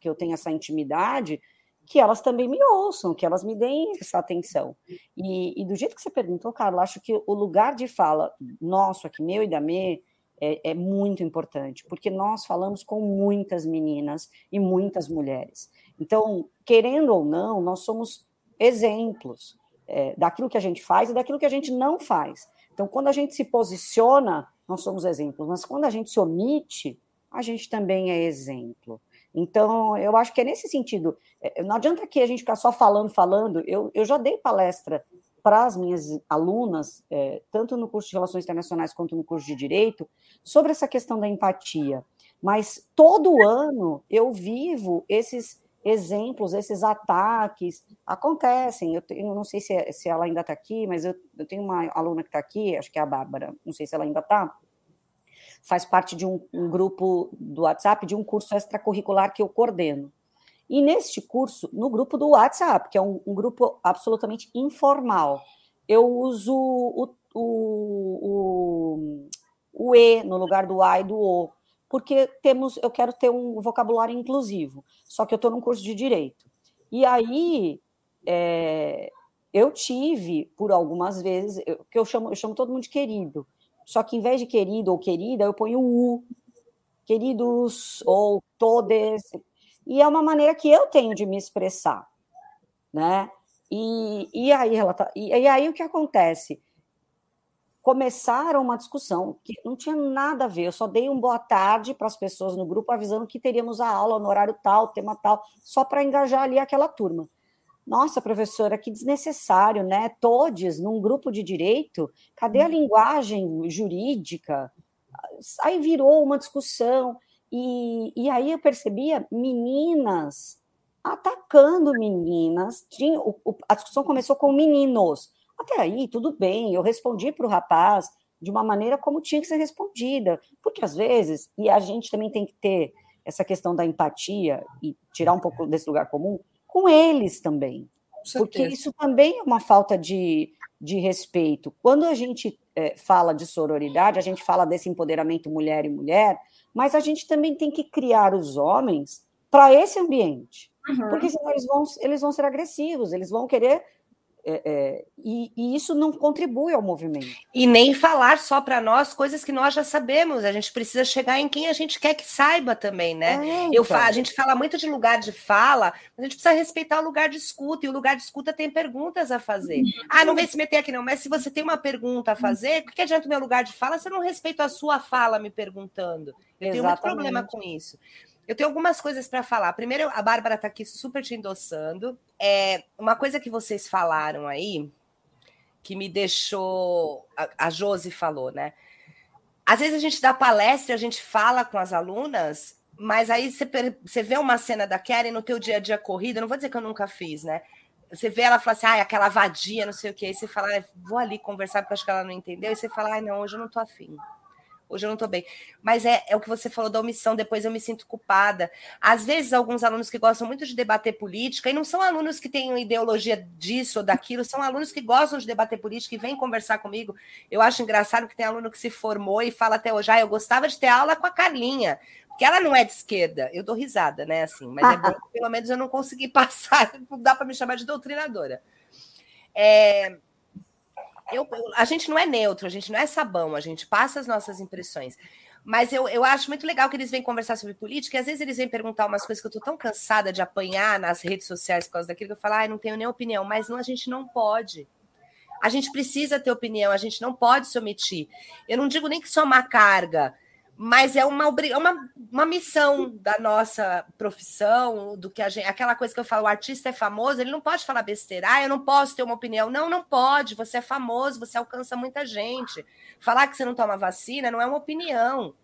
que eu tenho essa intimidade, que elas também me ouçam, que elas me deem essa atenção. E, e do jeito que você perguntou, Carla, acho que o lugar de fala nosso aqui, meu e da Me, é, é, muito importante, porque nós falamos com muitas meninas e muitas mulheres. Então, querendo ou não, nós somos exemplos é, daquilo que a gente faz e daquilo que a gente não faz. Então, quando a gente se posiciona, nós somos exemplos, mas quando a gente se omite, a gente também é exemplo. Então, eu acho que é nesse sentido. É, não adianta que a gente ficar só falando, falando. Eu, eu já dei palestra para as minhas alunas, é, tanto no curso de Relações Internacionais quanto no curso de Direito, sobre essa questão da empatia. Mas todo ano eu vivo esses exemplos, esses ataques acontecem. Eu, tenho, não sei se, se ela ainda está aqui, mas eu, eu, tenho uma aluna que está aqui, acho que é a Bárbara, não sei se ela ainda está, faz parte de um, um, grupo do WhatsApp de um curso extracurricular que eu coordeno. E neste curso, no grupo do WhatsApp, que é um, um grupo absolutamente informal, eu uso o, o, o, o E no lugar do A e do O porque temos, eu quero ter um vocabulário inclusivo. Só que eu estou num curso de direito. E aí é, eu tive, por algumas vezes, eu, que eu chamo, eu chamo todo mundo de querido. Só que em vez de querido ou querida, eu ponho U, queridos ou todes. E é uma maneira que eu tenho de me expressar, né? E, e, aí, ela tá, e, e aí o que acontece? começaram uma discussão que não tinha nada a ver. Eu só dei um boa tarde para as pessoas no grupo, avisando que teríamos a aula no horário tal, tema tal, só para engajar ali aquela turma. Nossa, professora, que desnecessário, né? Todes num grupo de direito, cadê a linguagem jurídica? Aí virou uma discussão, e, e aí eu percebia meninas atacando meninas. Tinha, o, a discussão começou com meninos até aí, tudo bem, eu respondi para o rapaz de uma maneira como tinha que ser respondida, porque às vezes, e a gente também tem que ter essa questão da empatia e tirar um pouco desse lugar comum com eles também, porque isso também é uma falta de, de respeito. Quando a gente é, fala de sororidade, a gente fala desse empoderamento mulher e mulher, mas a gente também tem que criar os homens para esse ambiente. Uhum. Porque senão eles vão, eles vão ser agressivos, eles vão querer é, é, e, e, isso não contribui ao movimento. E nem falar só para nós coisas que nós já sabemos. A gente precisa chegar em quem a gente quer que saiba também, né? É, Eu então. A gente fala muito de lugar de fala, mas a gente precisa respeitar o lugar de escuta, e o lugar de escuta tem perguntas a fazer. Uhum. Ah, não vem se meter aqui, não, mas se você tem uma pergunta a fazer, o que adianta o meu lugar de fala se eu não respeito a sua fala me perguntando? Eu Exatamente. tenho muito problema com isso. Eu tenho algumas coisas para falar. Primeiro, a Bárbara está aqui super te endossando. É uma coisa que vocês falaram aí, que me deixou. A, a Josi falou, né? Às vezes a gente dá palestra, a gente fala com as alunas, mas aí você, você vê uma cena da Karen no teu dia a dia corrida, não vou dizer que eu nunca fiz, né? Você vê ela falar assim, ah, aquela vadia, não sei o quê, aí você fala, vou ali conversar porque acho que ela não entendeu, e você fala, ah, não, hoje eu não tô afim hoje eu não estou bem. Mas é, é o que você falou da omissão, depois eu me sinto culpada. Às vezes, alguns alunos que gostam muito de debater política, e não são alunos que têm ideologia disso ou daquilo, são alunos que gostam de debater política e vêm conversar comigo. Eu acho engraçado que tem aluno que se formou e fala até hoje, ah, eu gostava de ter aula com a Carlinha, porque ela não é de esquerda. Eu dou risada, né? Assim, mas é bom que pelo menos eu não consegui passar, não dá para me chamar de doutrinadora. É, eu, a gente não é neutro, a gente não é sabão, a gente passa as nossas impressões. Mas eu, eu acho muito legal que eles vêm conversar sobre política, e às vezes eles vêm perguntar umas coisas que eu tô tão cansada de apanhar nas redes sociais por causa daquilo que eu falo, ah, não tenho nem opinião, mas não, a gente não pode. A gente precisa ter opinião, a gente não pode se omitir. Eu não digo nem que isso uma carga, mas é uma, é uma, uma missão da nossa profissão, do que a gente. Aquela coisa que eu falo, o artista é famoso, ele não pode falar besteira, ah, eu não posso ter uma opinião. Não, não pode, você é famoso, você alcança muita gente. Falar que você não toma vacina não é uma opinião,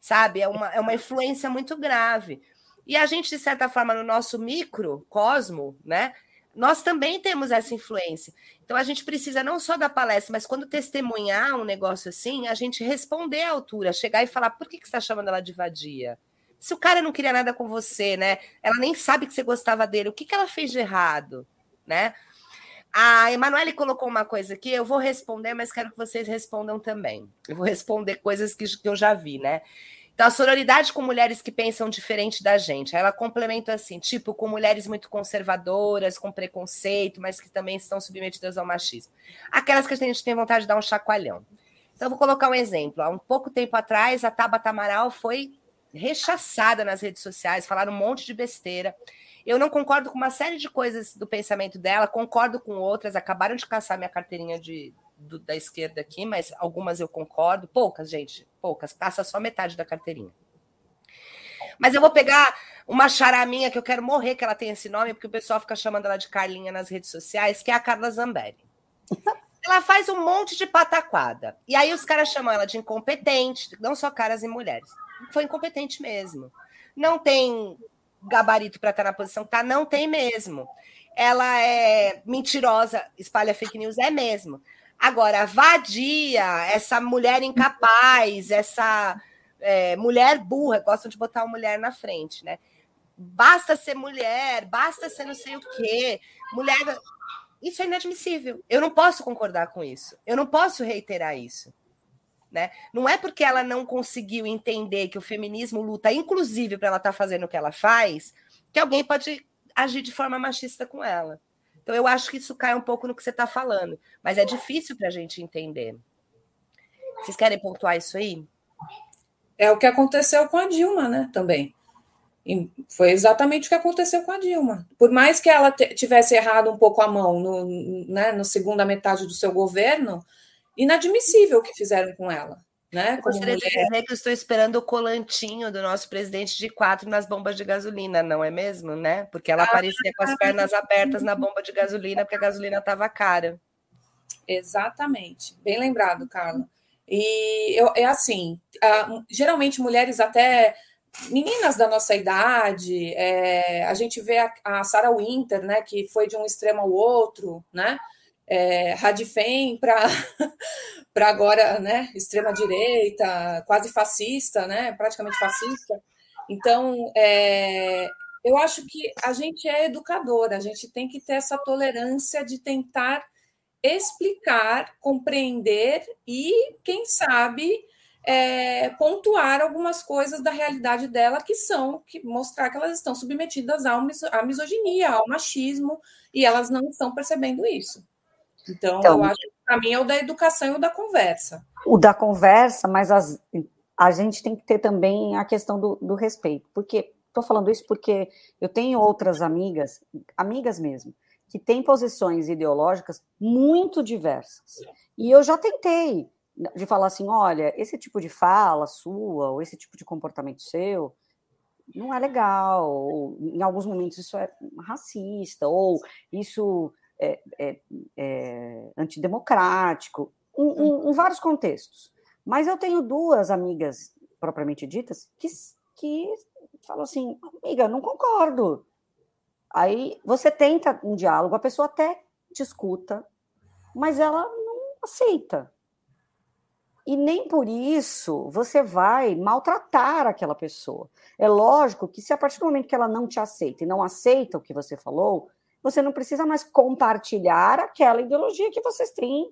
sabe? É uma, é uma influência muito grave. E a gente, de certa forma, no nosso microcosmo, né? Nós também temos essa influência. Então a gente precisa não só da palestra, mas quando testemunhar um negócio assim, a gente responder à altura, chegar e falar: por que, que você está chamando ela de vadia? Se o cara não queria nada com você, né? Ela nem sabe que você gostava dele, o que, que ela fez de errado, né? A Emanuele colocou uma coisa aqui, eu vou responder, mas quero que vocês respondam também. Eu vou responder coisas que, que eu já vi, né? Então, a sororidade com mulheres que pensam diferente da gente. Ela complementa assim, tipo, com mulheres muito conservadoras, com preconceito, mas que também estão submetidas ao machismo. Aquelas que a gente tem vontade de dar um chacoalhão. Então, vou colocar um exemplo. Há um pouco tempo atrás, a Tabata Amaral foi rechaçada nas redes sociais, falaram um monte de besteira. Eu não concordo com uma série de coisas do pensamento dela, concordo com outras, acabaram de caçar minha carteirinha de, do, da esquerda aqui, mas algumas eu concordo, poucas, gente, poucas, passa só metade da carteirinha. Mas eu vou pegar uma charaminha que eu quero morrer que ela tem esse nome, porque o pessoal fica chamando ela de Carlinha nas redes sociais, que é a Carla Zambelli. Ela faz um monte de pataquada. E aí os caras chamam ela de incompetente, não só caras e mulheres. Foi incompetente mesmo. Não tem gabarito para estar na posição que está, não tem mesmo. Ela é mentirosa, espalha fake news, é mesmo. Agora, vadia, essa mulher incapaz, essa é, mulher burra, gostam de botar uma mulher na frente, né? Basta ser mulher, basta ser não sei o quê. Mulher. Isso é inadmissível. Eu não posso concordar com isso. Eu não posso reiterar isso. Né? Não é porque ela não conseguiu entender que o feminismo luta, inclusive, para ela estar tá fazendo o que ela faz, que alguém pode agir de forma machista com ela. Então, eu acho que isso cai um pouco no que você está falando, mas é difícil para a gente entender. Vocês querem pontuar isso aí? É o que aconteceu com a Dilma, né? Também. E foi exatamente o que aconteceu com a Dilma. Por mais que ela tivesse errado um pouco a mão no, né, no segunda metade do seu governo, inadmissível o que fizeram com ela. Né, gostaria mulher. de dizer que eu estou esperando o colantinho do nosso presidente de quatro nas bombas de gasolina, não é mesmo, né? Porque ela ah, aparecia com as pernas abertas na bomba de gasolina, porque a gasolina estava cara. Exatamente. Bem lembrado, Carla. E eu, é assim, geralmente mulheres até meninas da nossa idade, é, a gente vê a, a Sarah Winter, né, que foi de um extremo ao outro, né? É, Radifem para agora, né, extrema direita, quase fascista, né, praticamente fascista. Então, é, eu acho que a gente é educadora, a gente tem que ter essa tolerância de tentar explicar, compreender e, quem sabe, é, pontuar algumas coisas da realidade dela que são, que mostrar que elas estão submetidas à misoginia, ao machismo, e elas não estão percebendo isso. Então, então eu acho que para mim é o da educação e o da conversa. O da conversa, mas as, a gente tem que ter também a questão do, do respeito. Porque estou falando isso porque eu tenho outras amigas, amigas mesmo, que têm posições ideológicas muito diversas. E eu já tentei de falar assim, olha, esse tipo de fala sua, ou esse tipo de comportamento seu, não é legal, ou, em alguns momentos isso é racista, ou isso é, é, é, antidemocrático, em, em, em, vários contextos. Mas eu tenho duas amigas propriamente ditas que, que falam assim, amiga, não concordo. Aí você tenta um diálogo, a pessoa até te escuta, mas ela não aceita. E nem por isso você vai maltratar aquela pessoa. É lógico que se a partir do momento que ela não te aceita e não aceita o que você falou, você não precisa mais compartilhar aquela ideologia que vocês têm,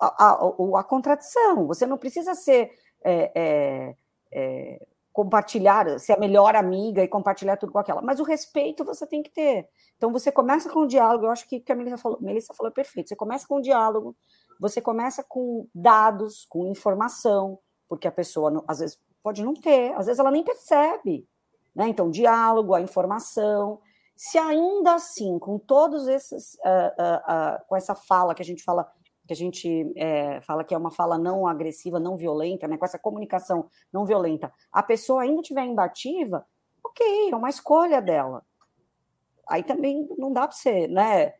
a, a, a contradição. Você não precisa ser. É, é, é, compartilhar, ser a melhor amiga e compartilhar tudo com aquela. Mas o respeito você tem que ter. Então você começa com o diálogo, eu acho que, que a Melissa falou, Melissa falou perfeito. Você começa com o diálogo, você começa com dados, com informação, porque a pessoa às vezes pode não ter, às vezes ela nem percebe. Né? Então, diálogo, a informação, se ainda assim, com todos esses, uh, uh, uh, com essa fala que a gente fala, que a gente é, fala que é uma fala não agressiva, não violenta, né, com essa comunicação não violenta, a pessoa ainda estiver imbativa, ok, é uma escolha dela. Aí também não dá para você, né?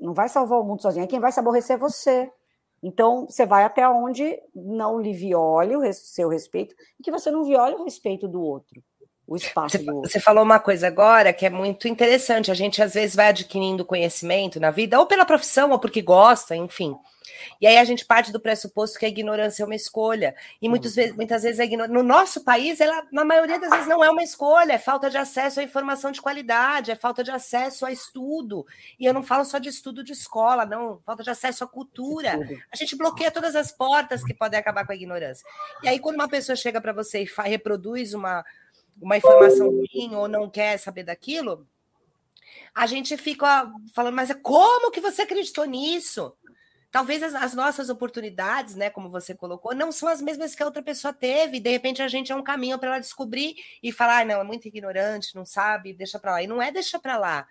Não vai salvar o mundo sozinho. Aí quem vai se aborrecer é você. Então, você vai até onde não lhe viole o seu respeito e que você não viole o respeito do outro. O espaço você, do outro. Você falou uma coisa agora que é muito interessante. A gente às vezes vai adquirindo conhecimento na vida, ou pela profissão, ou porque gosta, enfim. E aí a gente parte do pressuposto que a ignorância é uma escolha. E muitas vezes, muitas vezes a ignorância. No nosso país, ela, na maioria das vezes, não é uma escolha, é falta de acesso à informação de qualidade, é falta de acesso a estudo. E eu não falo só de estudo de escola, não, falta de acesso à cultura. A gente bloqueia todas as portas que podem acabar com a ignorância. E aí, quando uma pessoa chega para você e reproduz uma, uma informação ruim ou não quer saber daquilo, a gente fica falando, mas como que você acreditou nisso? Talvez as, as, nossas oportunidades, né, como você colocou, não são as mesmas que a outra pessoa teve. De repente a gente é um caminho para ela descobrir e falar, ah, não, é muito ignorante, não sabe, deixa para lá. E não é deixa para lá.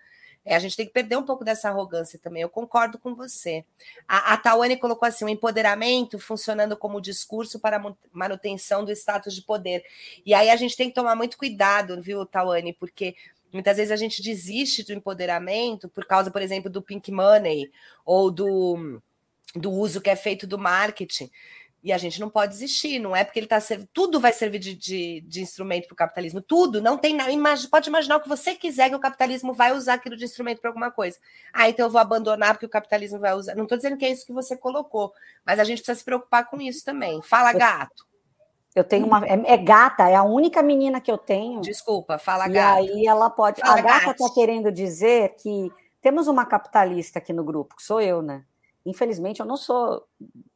É, a gente tem que perder um pouco dessa arrogância também. Eu concordo com você. A, a Tawane colocou assim: o empoderamento funcionando como discurso para manutenção do status de poder. E aí a gente tem que tomar muito cuidado, viu, Tawane, porque muitas vezes a gente desiste do empoderamento por causa, por exemplo, do pink money ou do do uso que é feito do marketing. E a gente não pode desistir, não é porque ele está servindo. Tudo vai servir de, de, de instrumento para o capitalismo, tudo. Não tem nada. Pode imaginar o que você quiser que o capitalismo vai usar aquilo de instrumento para alguma coisa. Ah, então eu vou abandonar porque o capitalismo vai usar. Não estou dizendo que é isso que você colocou, mas a gente precisa se preocupar com isso também. Fala, gato. Eu tenho uma. É, é gata, é a única menina que eu tenho. Desculpa, fala, gato. E aí ela pode. Fala, a gata está querendo dizer que temos uma capitalista aqui no grupo, que sou eu, né? Infelizmente, eu não sou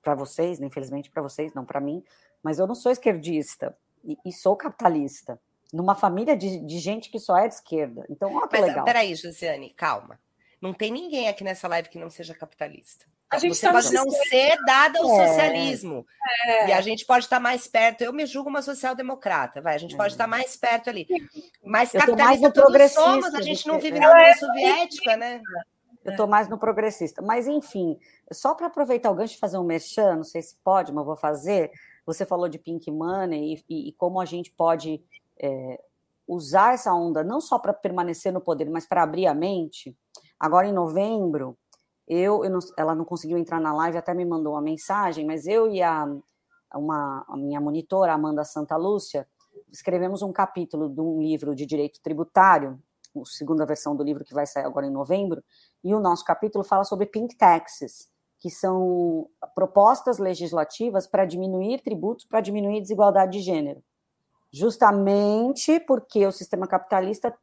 para vocês, né? infelizmente para vocês, não para mim, mas eu não sou esquerdista e, e sou capitalista. Numa família de, de, gente que só é de esquerda. Então, olha que mas, legal. Peraí, Josiane, calma. Não tem ninguém aqui nessa live que não seja capitalista. A gente Você tá pode não ser dada ao é. socialismo. É. E a gente pode estar mais perto. Eu me julgo uma social-democrata, vai. A gente é. pode estar mais perto ali. Mas eu capitalista todos somos, a gente não vive na União Soviética, né? Eu estou mais no progressista. Mas, enfim, só para aproveitar o gancho e fazer um merchan, não sei se pode, mas vou fazer. Você falou de Pink Money e, e, e como a gente pode é, usar essa onda não só para permanecer no poder, mas para abrir a mente. Agora, em novembro, eu, eu não, ela não conseguiu entrar na live, até me mandou uma mensagem, mas eu e a, uma, a minha monitora, Amanda Santa Lúcia, escrevemos um capítulo de um livro de direito tributário, segunda versão do livro que vai sair agora em novembro, e o nosso capítulo fala sobre pink taxes, que são propostas legislativas para diminuir tributos, para diminuir desigualdade de gênero. Justamente porque o sistema capitalista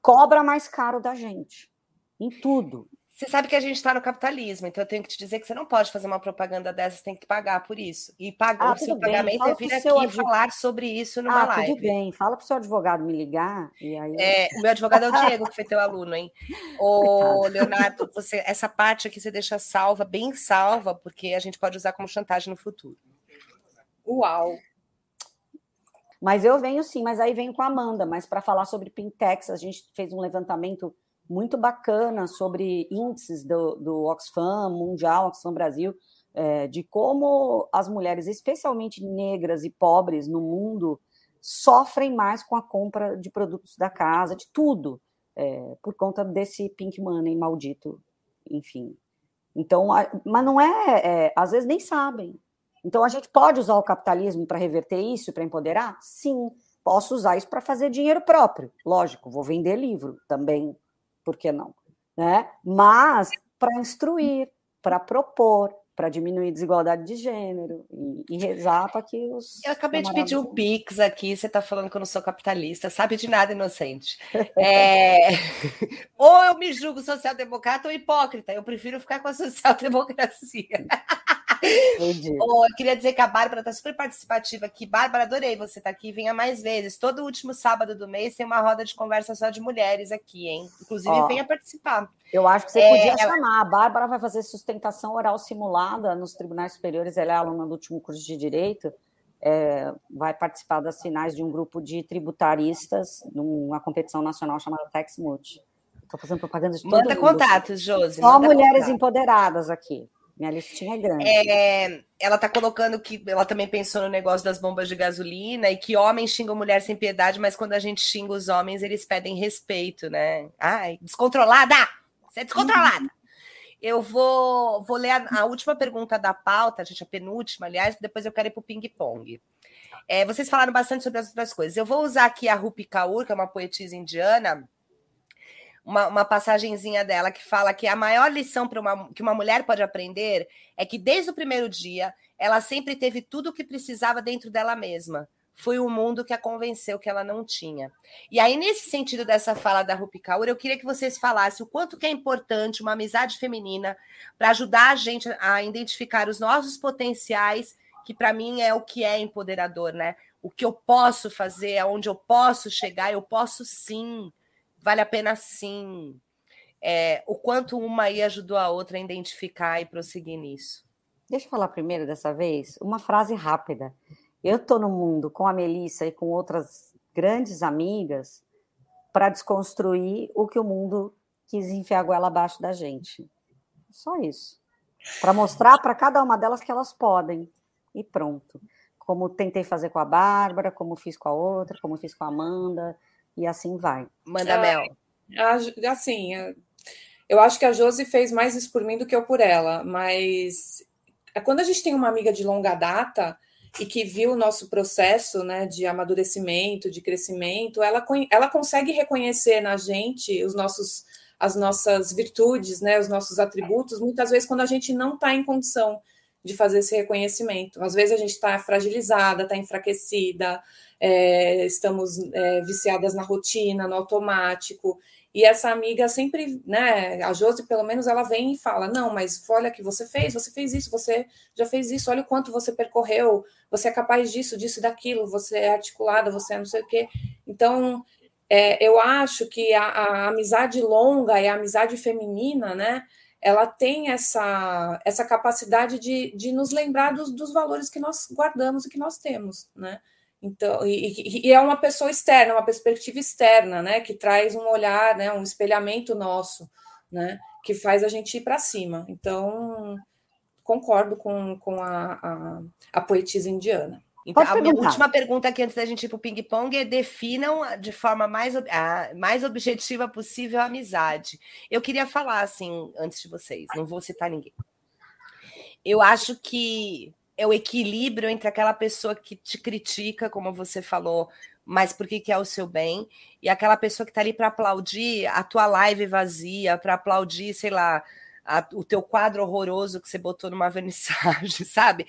cobra mais caro da gente, em tudo. Você sabe que a gente está no capitalismo, então eu tenho que te dizer que você não pode fazer uma propaganda dessa, você tem que pagar por isso. E pagar ah, o seu bem. pagamento Fala é vir aqui falar sobre isso numa ah, live. Tudo bem, fala para o seu advogado me ligar. E aí... É, o meu advogado é o Diego, que foi teu aluno, hein? Ô, Leonardo, você, essa parte aqui você deixa salva, bem salva, porque a gente pode usar como chantagem no futuro. Uau! Mas eu venho sim, mas aí venho com a Amanda, mas para falar sobre Pintex, a gente fez um levantamento muito bacana sobre índices do, do Oxfam Mundial, Oxfam Brasil, é, de como as mulheres, especialmente negras e pobres no mundo, sofrem mais com a compra de produtos da casa, de tudo, é, por conta desse pink money maldito, enfim. Então, a, mas não é, é, às vezes nem sabem. Então, a gente pode usar o capitalismo para reverter isso, para empoderar? Sim. Posso usar isso para fazer dinheiro próprio. Lógico, vou vender livro também, por que não? Né? Mas para instruir, para propor, para diminuir desigualdade de gênero e, e rezar para que os. Eu acabei de pedir um Pix aqui, você está falando que eu não sou capitalista, sabe de nada, inocente. É... ou eu me julgo social-democrata ou hipócrita, eu prefiro ficar com a social-democracia. oh, eu queria dizer que a Bárbara está super participativa aqui. Bárbara, adorei você estar tá aqui. Venha mais vezes. Todo último sábado do mês tem uma roda de conversa só de mulheres aqui, hein? Inclusive, oh, venha participar. Eu acho que você é, podia ela... chamar. A Bárbara vai fazer sustentação oral simulada nos tribunais superiores. Ela é aluna do último curso de Direito. É, vai participar das finais de um grupo de tributaristas numa competição nacional chamada TexMult. Estou fazendo propaganda de todo Manda mundo. contatos, Josi. Só mulheres contato. empoderadas aqui. Minha listinha é grande. É, ela tá colocando que ela também pensou no negócio das bombas de gasolina e que homens xingam mulher sem piedade, mas quando a gente xinga os homens, eles pedem respeito, né? Ai, descontrolada! Você é descontrolada! Uhum. Eu vou, vou ler a, a, última pergunta da pauta, gente, a penúltima, aliás, depois eu quero ir para o ping-pong. É, vocês falaram bastante sobre as outras coisas. Eu vou usar aqui a Rupi Kaur, que é uma poetisa indiana, uma, uma passagenzinha dela que fala que a maior lição uma, que uma mulher pode aprender é que desde o primeiro dia ela sempre teve tudo o que precisava dentro dela mesma. Foi o mundo que a convenceu que ela não tinha. E aí, nesse sentido dessa fala da Rupi Kaur, eu queria que vocês falassem o quanto que é importante uma amizade feminina para ajudar a gente a identificar os nossos potenciais, que para mim é o que é empoderador, né? O que eu posso fazer, aonde eu posso chegar, eu posso sim vale a pena sim. É, o quanto uma aí ajudou a outra a identificar e prosseguir nisso. Deixa eu falar primeiro dessa vez uma frase rápida. Eu estou no mundo com a Melissa e com outras grandes amigas para desconstruir o que o mundo quis enfiar a goela abaixo da gente. Só isso. Para mostrar para cada uma delas que elas podem. E pronto. Como tentei fazer com a Bárbara, como fiz com a outra, como fiz com a Amanda, e assim vai. Manda, Mel. Assim, eu acho que a Josi fez mais isso por mim do que eu por ela, mas é quando a gente tem uma amiga de longa data e que viu o nosso processo né, de amadurecimento, de crescimento, ela, ela consegue reconhecer na gente os nossos, as nossas virtudes, né, os nossos atributos, muitas vezes quando a gente não está em condição de fazer esse reconhecimento. Às vezes a gente está fragilizada, está enfraquecida, é, estamos é, viciadas na rotina, no automático. E essa amiga sempre, né, a Josi, pelo menos, ela vem e fala: Não, mas olha que você fez, você fez isso, você já fez isso, olha o quanto você percorreu, você é capaz disso, disso e daquilo, você é articulada, você é não sei o quê. Então, é, eu acho que a, a, amizade longa e a amizade feminina, né, ela tem essa, essa capacidade de, de nos lembrar dos, dos valores que nós guardamos e que nós temos, né? Então, e, e, é uma pessoa externa, uma perspectiva externa, né, que traz um olhar, né, um espelhamento nosso, né, que faz a gente ir para cima. Então, concordo com, com a, a, a poetisa indiana. Então, a minha última pergunta aqui antes da gente ir para o ping-pong é definam de forma mais, a, mais objetiva possível a amizade. Eu queria falar assim, antes de vocês, não vou citar ninguém. Eu acho que é o equilíbrio entre aquela pessoa que te critica, como você falou, mas porque quer o seu bem, e aquela pessoa que está ali para aplaudir a tua live vazia, para aplaudir, sei lá, a, o teu quadro horroroso que você botou numa vernissagem, sabe?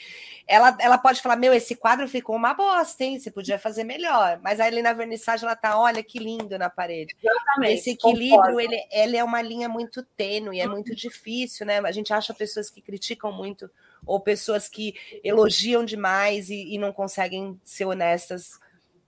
Ela, ela pode falar: Meu, esse quadro ficou uma bosta, hein? Você podia fazer melhor. Mas aí ali na vernissagem ela tá: Olha que lindo na parede. Exatamente, esse equilíbrio, ele, ele é uma linha muito tênue, é muito difícil, né? A gente acha pessoas que criticam muito ou pessoas que elogiam demais e, e não conseguem ser honestas.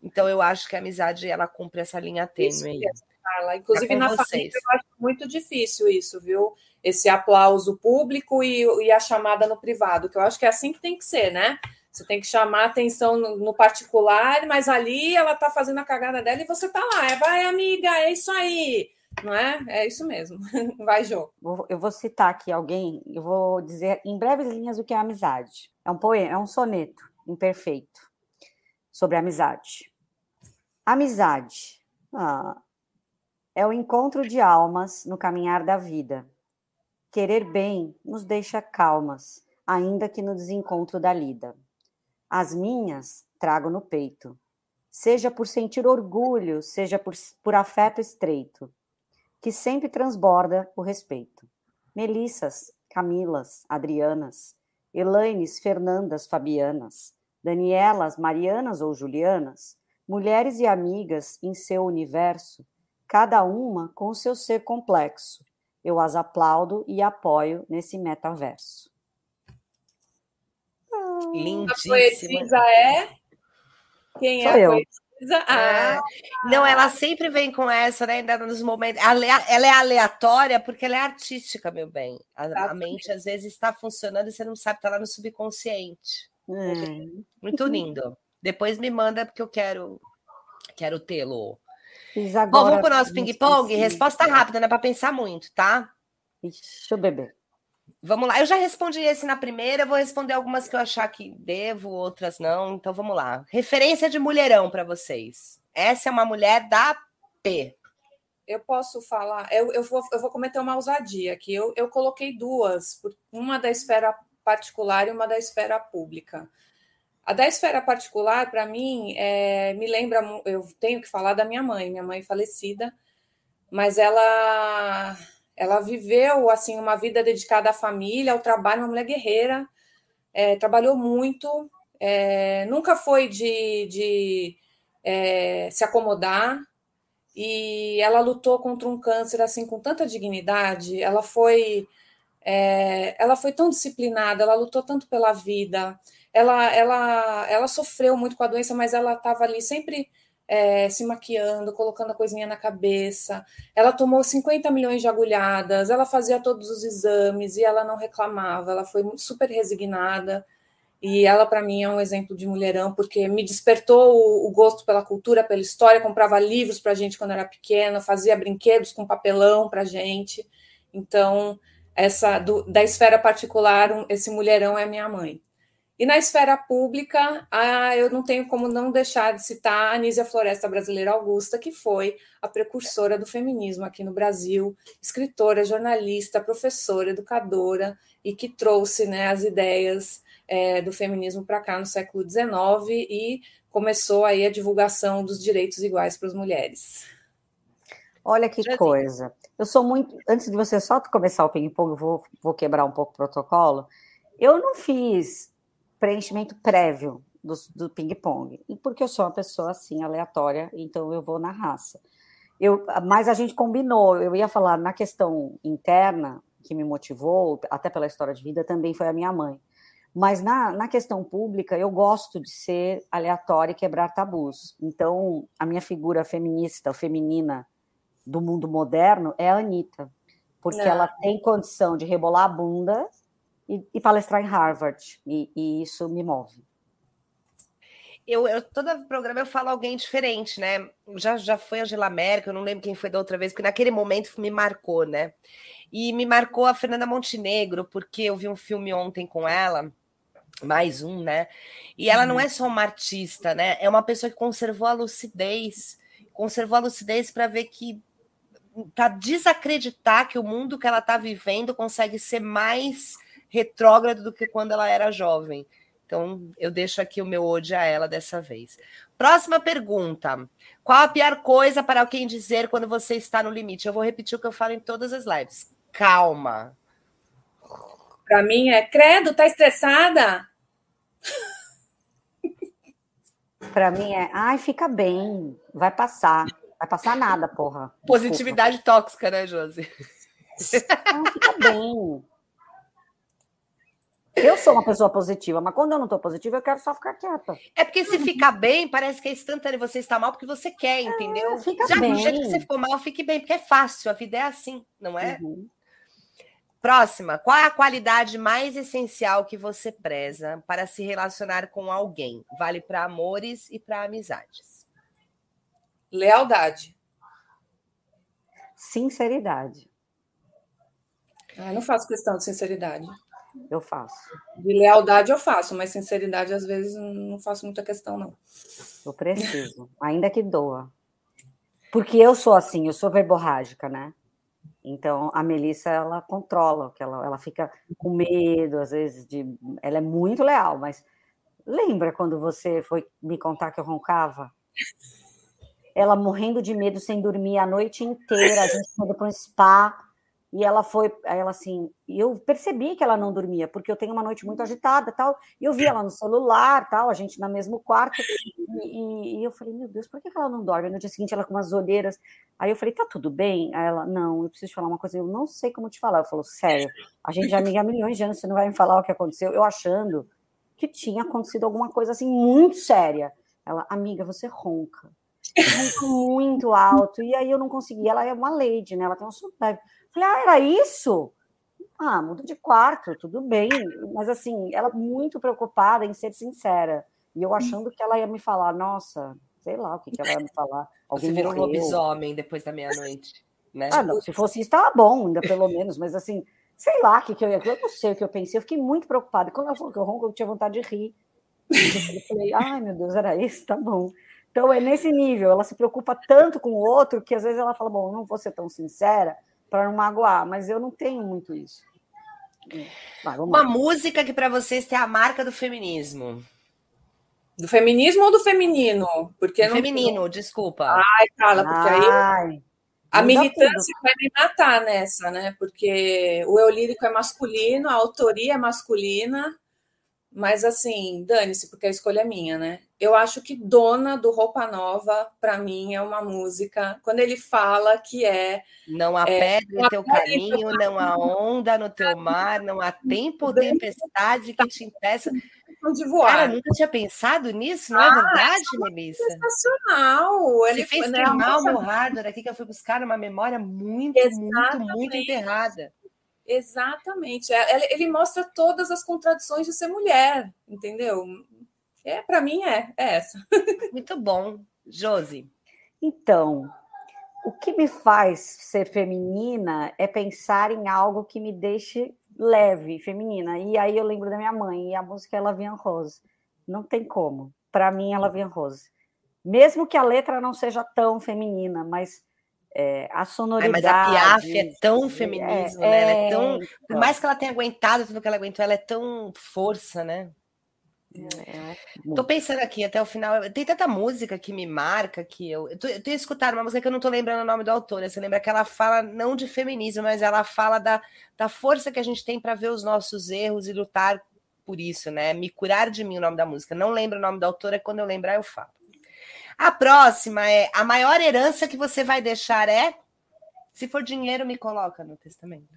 Então eu acho que a amizade ela cumpre essa linha tênue aí. Carla. Inclusive é na vocês. família eu acho muito difícil isso, viu? Esse aplauso público e, e, a chamada no privado, que eu acho que é assim que tem que ser, né? Você tem que chamar atenção no, no particular, mas ali ela tá fazendo a cagada dela e você tá lá. É, vai, amiga, é isso aí. Não é? É isso mesmo. Vai, Jô. Eu vou citar aqui alguém, eu vou dizer em breves linhas o que é amizade. É um poema, é um soneto imperfeito sobre amizade. Amizade ah, é o encontro de almas no caminhar da vida. Querer bem nos deixa calmas, ainda que no desencontro da lida. As minhas trago no peito, seja por sentir orgulho, seja por, por afeto estreito que sempre transborda o respeito. Melissas, Camilas, Adrianas, Elaines, Fernandas, Fabianas, Danielas, Marianas ou Julianas, mulheres e amigas em seu universo, cada uma com o seu ser complexo. Eu as aplaudo e apoio nesse metaverso. Lindíssima. A poetisa é? Quem Sou é a poetisa? Ah, não, ela sempre vem com essa, né? Ainda nos momentos. Ela é aleatória porque ela é artística, meu bem. A, a mente às vezes está funcionando e você não sabe, está lá no subconsciente. Hum. Muito lindo. Depois me manda porque eu quero quero tê-lo. Bom, vamos para o nosso ping-pong? Resposta rápida, não é para pensar muito, tá? Deixa eu beber. Vamos lá, eu já respondi esse na primeira, vou responder algumas que eu achar que devo, outras não. Então vamos lá. Referência de mulherão para vocês. Essa é uma mulher da P. Eu posso falar, eu, eu, vou, eu vou cometer uma ousadia aqui. Eu, eu coloquei duas, uma da esfera particular e uma da esfera pública. A da esfera particular, para mim, é, me lembra, eu tenho que falar da minha mãe, minha mãe falecida, mas ela ela viveu assim uma vida dedicada à família, ao trabalho, uma mulher guerreira, é, trabalhou muito, é, nunca foi de, de é, se acomodar e ela lutou contra um câncer assim com tanta dignidade. Ela foi é, ela foi tão disciplinada, ela lutou tanto pela vida. Ela ela ela sofreu muito com a doença, mas ela estava ali sempre é, se maquiando, colocando a coisinha na cabeça. Ela tomou 50 milhões de agulhadas, ela fazia todos os exames e ela não reclamava, ela foi super resignada. E ela, para mim, é um exemplo de mulherão, porque me despertou o, o gosto pela cultura, pela história. Comprava livros para gente quando era pequena, fazia brinquedos com papelão para gente. Então, essa do, da esfera particular, um, esse mulherão é minha mãe. E na esfera pública, ah, eu não tenho como não deixar de citar a Anísia Floresta Brasileira Augusta, que foi a precursora do feminismo aqui no Brasil, escritora, jornalista, professora, educadora, e que trouxe né, as ideias é, do feminismo para cá no século XIX e começou aí a divulgação dos direitos iguais para as mulheres. Olha que Já coisa. Eu sou muito. Antes de você só começar o ping-pong, eu vou, vou quebrar um pouco o protocolo. Eu não fiz preenchimento prévio do, do ping-pong. E porque eu sou uma pessoa assim, aleatória, então eu vou na raça. Eu, mas a gente combinou, eu ia falar na questão interna, que me motivou, até pela história de vida, também foi a minha mãe. Mas na, na questão pública, eu gosto de ser aleatória e quebrar tabus. Então, a minha figura feminista, feminina do mundo moderno é a Anitta, porque Não. ela tem condição de rebolar a bunda e, e palestrar em Harvard, e, e, isso me move. Eu, eu todo programa eu falo alguém diferente, né? Já, já foi a Angela Merkel, eu não lembro quem foi da outra vez, porque naquele momento me marcou, né? E me marcou a Fernanda Montenegro, porque eu vi um filme ontem com ela, mais um, né? E ela não uhum. é só uma artista, né? É uma pessoa que conservou a lucidez, conservou a lucidez para ver que para desacreditar que o mundo que ela está vivendo consegue ser mais retrógrado do que quando ela era jovem. Então, eu deixo aqui o meu ode a ela dessa vez. Próxima pergunta. Qual a pior coisa para alguém dizer quando você está no limite? Eu vou repetir o que eu falo em todas as lives. Calma. Para mim é, credo, tá estressada? Para mim é, ai, fica bem, vai passar. Vai passar nada, porra. Positividade Desculpa. tóxica, né, Josi? Não, fica bem. Eu sou uma pessoa positiva, mas quando eu não estou positiva, eu quero só ficar quieta. É porque se ficar bem, parece que é instantâneo você está mal porque você quer, é, entendeu? É, fica Já bem. do jeito que você ficou mal, fique bem, porque é fácil, a vida é assim, não é? Uhum. Próxima, qual é a qualidade mais essencial que você preza para se relacionar com alguém? Vale para amores e para amizades. Lealdade. Sinceridade. Ah, não faço questão de sinceridade. Eu faço. De lealdade eu faço, mas sinceridade às vezes não faço muita questão, não. Eu preciso, ainda que doa. Porque eu sou assim, eu sou verborrágica, né? Então a Melissa ela controla, que ela, ela fica com medo, às vezes, de. Ela é muito leal, mas lembra quando você foi me contar que eu roncava? Ela morrendo de medo sem dormir a noite inteira, a gente foi para um spa e ela foi, ela assim, eu percebi que ela não dormia, porque eu tenho uma noite muito agitada, tal, e eu vi ela no celular, tal, a gente no mesmo quarto, e, e, eu falei, meu Deus, por que ela não dorme? No dia seguinte ela com umas olheiras, aí eu falei, tá tudo bem? Aí ela, não, eu preciso te falar uma coisa, eu não sei como te falar. Eu falo, sério, a gente já amiga há milhões de anos, você não vai me falar o que aconteceu? Eu achando que tinha acontecido alguma coisa assim muito séria. Ela, amiga, você ronca. Ronca muito alto, e aí eu não consegui, ela é uma lady, né? Ela tem um super Falei, ah, era isso? Ah, muda de quarto, tudo bem. Mas assim, ela muito preocupada em ser sincera. E eu achando que ela ia me falar, nossa, sei lá o que, que ela ia me falar. Alguém Você virou um lobisomem depois da meia-noite. Né? Ah, não, se fosse isso, estava bom, ainda pelo menos, mas assim, sei lá o que, que eu ia. Eu não sei o que eu pensei, eu fiquei muito preocupada. Quando ela falou que eu ronco, eu tinha vontade de rir. Eu falei, ai meu Deus, era isso, tá bom. Então é nesse nível, ela se preocupa tanto com o outro que às vezes ela fala, bom, não vou ser tão sincera, para não magoar, mas eu não tenho muito isso. Vai, Uma lá. música que para vocês tem a marca do feminismo. Do feminismo ou do feminino? Porque do não... feminino, desculpa. Ai, Carla, porque Ai. aí a militância vai me matar nessa, né? Porque o eu lírico é masculino, a autoria é masculina, mas assim, dane-se, porque a escolha é minha, né? Eu acho que Dona do Roupa Nova, para mim, é uma música. Quando ele fala que é. Não há é, pedra no teu caminho, não há onda no teu mar, não há tempo ou tempestade que te impeça de voar. Cara, nunca tinha pensado nisso, não é ah, verdade, é Melissa? Sensacional. Ele fez né, queimar o hardware aqui que eu fui buscar uma memória muito, Exatamente. muito, muito enterrada. Exatamente. É, ele mostra todas as contradições de ser mulher, entendeu? É, para mim é, é essa. Muito bom, Josi. Então, o que me faz ser feminina é pensar em algo que me deixe leve, feminina. E aí eu lembro da minha mãe, e a música é Lavian Rose. Não tem como. Para mim é Lavian Rose. Mesmo que a letra não seja tão feminina, mas é, a sonoridade. É, mas a Piaf é tão feminismo, é, né? Ela é tão. Por então. mais que ela tenha aguentado tudo que ela aguentou, ela é tão força, né? É, tô pensando aqui até o final. Tem tanta música que me marca que eu. Eu, tô, eu tenho escutado uma música que eu não tô lembrando o nome do autor. Você lembra que ela fala não de feminismo, mas ela fala da, da força que a gente tem para ver os nossos erros e lutar por isso, né? Me curar de mim o nome da música. Não lembro o nome do autor, é quando eu lembrar eu falo. A próxima é a maior herança que você vai deixar é se for dinheiro, me coloca no testamento.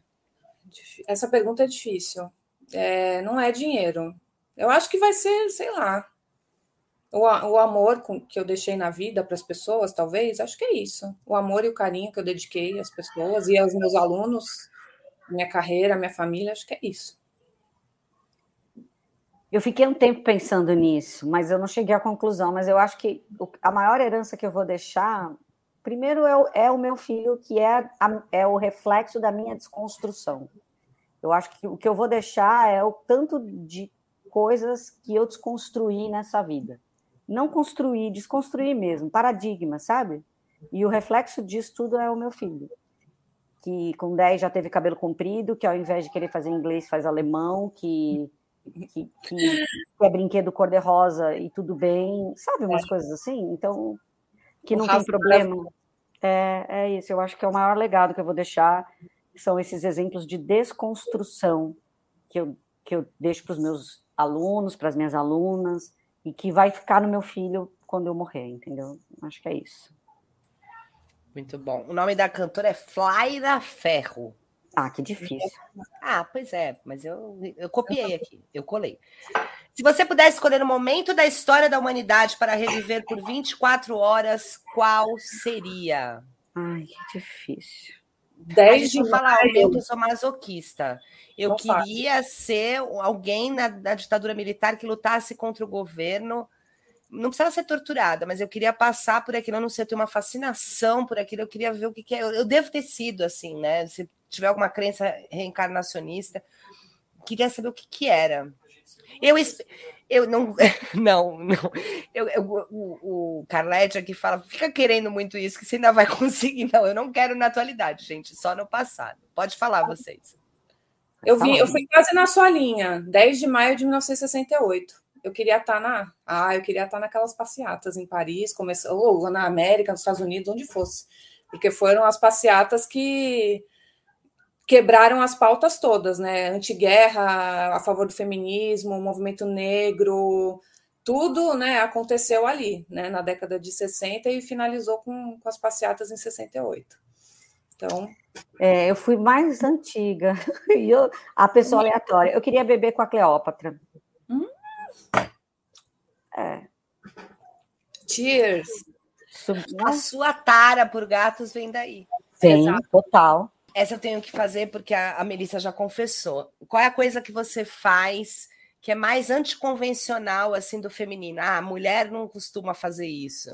Essa pergunta é difícil. É, não é dinheiro. Eu acho que vai ser, sei lá, o, o amor com, que eu deixei na vida para as pessoas, talvez. Acho que é isso. O amor e o carinho que eu dediquei às pessoas e aos meus alunos, minha carreira, minha família. Acho que é isso. Eu fiquei um tempo pensando nisso, mas eu não cheguei à conclusão. Mas eu acho que a maior herança que eu vou deixar, primeiro, é o, é o meu filho, que é, a, é o reflexo da minha desconstrução. Eu acho que o que eu vou deixar é o tanto de coisas que eu desconstruí nessa vida. Não construir, desconstruir mesmo, paradigma, sabe? E o reflexo disso tudo é o meu filho, que com 10 já teve cabelo comprido, que ao invés de querer fazer inglês faz alemão, que que, que, é brinquedo cor-de-rosa e tudo bem, sabe? Umas é. coisas assim. Então, que não tem problema. É, é isso, eu acho que é o maior legado que eu vou deixar. São esses exemplos de desconstrução que eu, que eu deixo para os meus alunos, para as minhas alunas, e que vai ficar no meu filho quando eu morrer, entendeu? Acho que é isso. Muito bom. O nome da cantora é Flaira Ferro. Ah, que difícil. Ah, pois é, mas eu, eu copiei aqui, eu colei. Se você pudesse escolher um momento da história da humanidade para reviver por 24 horas, qual seria? Ai, que difícil. 10 de falar, eu sou masoquista. Eu Não queria ser alguém na, na ditadura militar que lutasse contra o governo não precisava ser torturada, mas eu queria passar por aquilo, eu não sei, eu tenho uma fascinação por aquilo, eu queria ver o que, que é. Eu, eu, devo ter sido assim, né? Se tiver alguma crença reencarnacionista, queria saber o que, que era. Eu, eu não, não, não. Eu, eu, o, o Carlete aqui fala, fica querendo muito isso, que você ainda vai conseguir. Não, eu não quero na atualidade, gente, só no passado. Pode falar vocês. Eu, vi, eu fui quase na sua linha, 10 de maio de 1968 eu queria estar na. Ah, eu queria estar naquelas passeatas em Paris, começou, ou na América, nos Estados Unidos, onde fosse. Porque foram as passeatas que quebraram as pautas todas, né? Antiguerra, a favor do feminismo, movimento negro, tudo né, aconteceu ali, né, na década de 60 e finalizou com, com as passeatas em 68. Então. É, eu fui mais antiga, e eu, a pessoa aleatória. Eu queria beber com a Cleópatra. É. Cheers. A sua tara por gatos vem daí. Vem, Exato. total. Essa eu tenho que fazer porque a, a Melissa já confessou. Qual é a coisa que você faz que é mais anticonvencional assim do feminino? Ah, a mulher não costuma fazer isso.